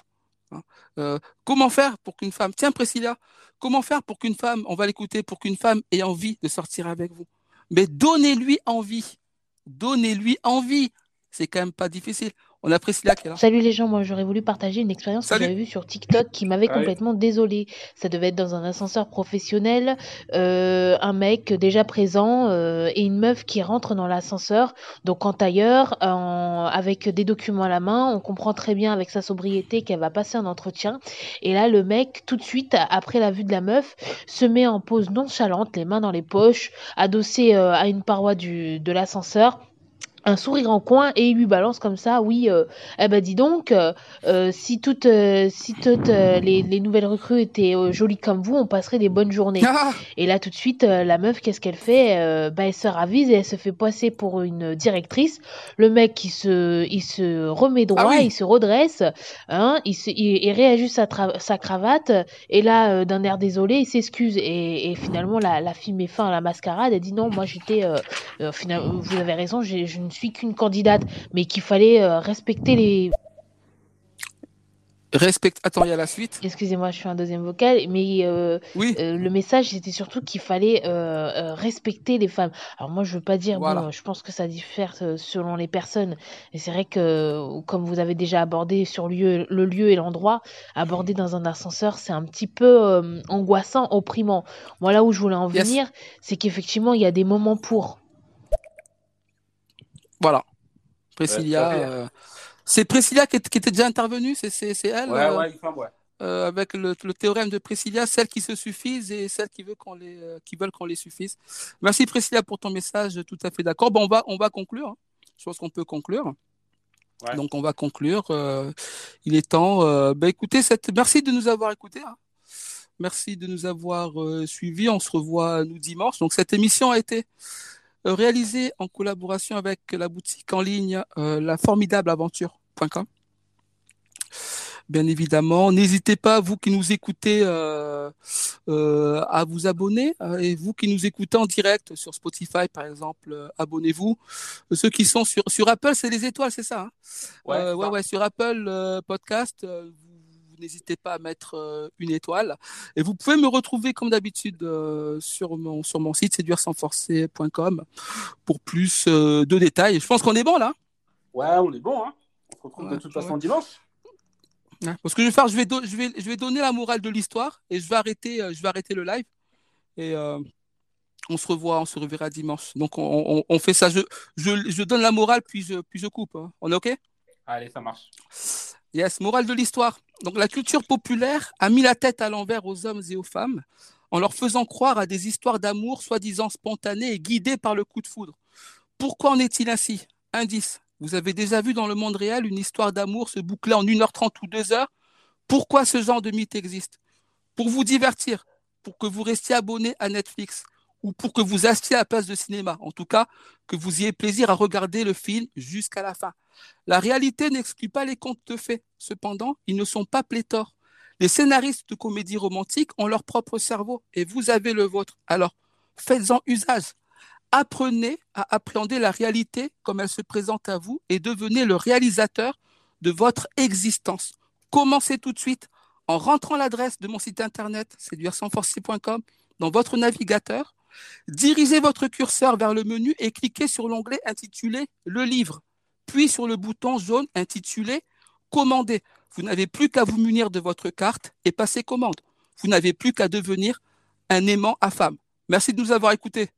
Hein, euh, comment faire pour qu'une femme, tiens Priscilla, comment faire pour qu'une femme, on va l'écouter, pour qu'une femme ait envie de sortir avec vous? Mais donnez-lui envie, donnez-lui envie. C'est quand même pas difficile. On apprécie là Salut les gens, moi j'aurais voulu partager une expérience que j'avais vue sur TikTok qui m'avait complètement désolée. Ça devait être dans un ascenseur professionnel, euh, un mec déjà présent euh, et une meuf qui rentre dans l'ascenseur. Donc en tailleur, avec des documents à la main, on comprend très bien avec sa sobriété qu'elle va passer un entretien. Et là le mec, tout de suite, après la vue de la meuf, se met en pose nonchalante, les mains dans les poches, adossé euh, à une paroi du, de l'ascenseur un sourire en coin et il lui balance comme ça oui euh, eh ben dis donc euh, euh, si toutes si toutes les, les, nouvelles recrues étaient jolies comme vous on passerait des bonnes journées. Ah et là tout de suite la meuf qu'est-ce qu'elle fait bah elle se ravise et elle se fait passer pour une directrice. Le mec il se il se remet droit ah il se redresse hein il se il, réajuste sa, sa cravate et là d'un air désolé il s'excuse. Et, et, finalement la, la fille met fin à la mascarade. Elle dit non moi j'étais finalement vous avez raison je ne suis qu'une candidate, mais qu'il fallait euh, respecter les. Respecte. Attends, il y a la suite. Excusez-moi, je suis un deuxième vocal, mais euh, oui. Euh, le message c'était surtout qu'il fallait respecter les femmes. Alors moi, je veux pas dire, bon, je pense que ça diffère selon les personnes. Et c'est vrai que, comme vous avez déjà abordé sur lieu, le lieu et l'endroit, aborder dans un ascenseur, c'est un petit peu angoissant, opprimant. Moi, là où je voulais en venir, c'est qu'effectivement, il y a des moments pour. Voilà. Priscilla. Euh, c'est Priscilla qui, était déjà intervenue, c'est elle Ouais, euh, ouais, il ouais. Euh, avec le, théorème de Priscilla, celles qui se suffisent et celles qui veulent qu'on les, qui veulent qu'on les suffise. Merci Priscilla pour ton message, tout à fait d'accord. Bon, on va, on va conclure. Je pense qu'on peut conclure. Donc on va conclure. il est temps. bah, écoutez, cette... merci de nous avoir écoutés. Hein. Merci de nous avoir suivis. On se revoit nous dimanche. Donc cette émission a été euh, réalisé en collaboration avec la boutique en ligne euh, la formidable aventure.com. Bien évidemment, n'hésitez pas, vous qui nous écoutez, euh, à vous abonner. et vous qui nous écoutez en direct sur Spotify, par exemple, abonnez-vous. Ceux qui sont sur, sur Apple, c'est les étoiles, c'est ça, hein? Ouais, ouais, ouais, sur Apple Podcast, n'hésitez pas à mettre euh, une étoile. Et vous pouvez me retrouver comme d'habitude euh, sur mon sur mon site séduire-sans-forcer.com pour plus euh, de détails. Je pense qu'on est bon là. Ouais, on est bon. Hein. On se retrouve de toute façon dimanche. Parce que je vais faire, je vais, je vais, je vais donner la morale de l'histoire et je vais arrêter, je vais arrêter le live et on se revoit, on se reverra dimanche. Donc on, on, fait ça. Je, je, je, donne la morale puis je, puis je coupe. Hein. On est ok? Allez, ça marche. Yes, morale de l'histoire. Donc la culture populaire a mis la tête à l'envers aux hommes et aux femmes en leur faisant croire à des histoires d'amour soi-disant spontanées et guidées par le coup de foudre. Pourquoi en est-il ainsi? Indice. Vous avez déjà vu dans le monde réel une histoire d'amour se boucler en 1h30 ou 2 heures? Pourquoi ce genre de mythe existe? Pour vous divertir, pour que vous restiez abonné à Netflix ou pour que vous achetiez à la place de cinéma. En tout cas, que vous ayez plaisir à regarder le film jusqu'à la fin. La réalité n'exclut pas les contes de fées. Cependant, ils ne sont pas pléthores. Les scénaristes de comédies romantiques ont leur propre cerveau et vous avez le vôtre. Alors, faites-en usage. Apprenez à appréhender la réalité comme elle se présente à vous et devenez le réalisateur de votre existence. Commencez tout de suite en rentrant l'adresse de mon site internet séduire dans votre navigateur, dirigez votre curseur vers le menu et cliquez sur l'onglet intitulé Le livre, puis sur le bouton jaune intitulé Commander. Vous n'avez plus qu'à vous munir de votre carte et passer commande. Vous n'avez plus qu'à devenir un aimant à femme. Merci de nous avoir écoutés.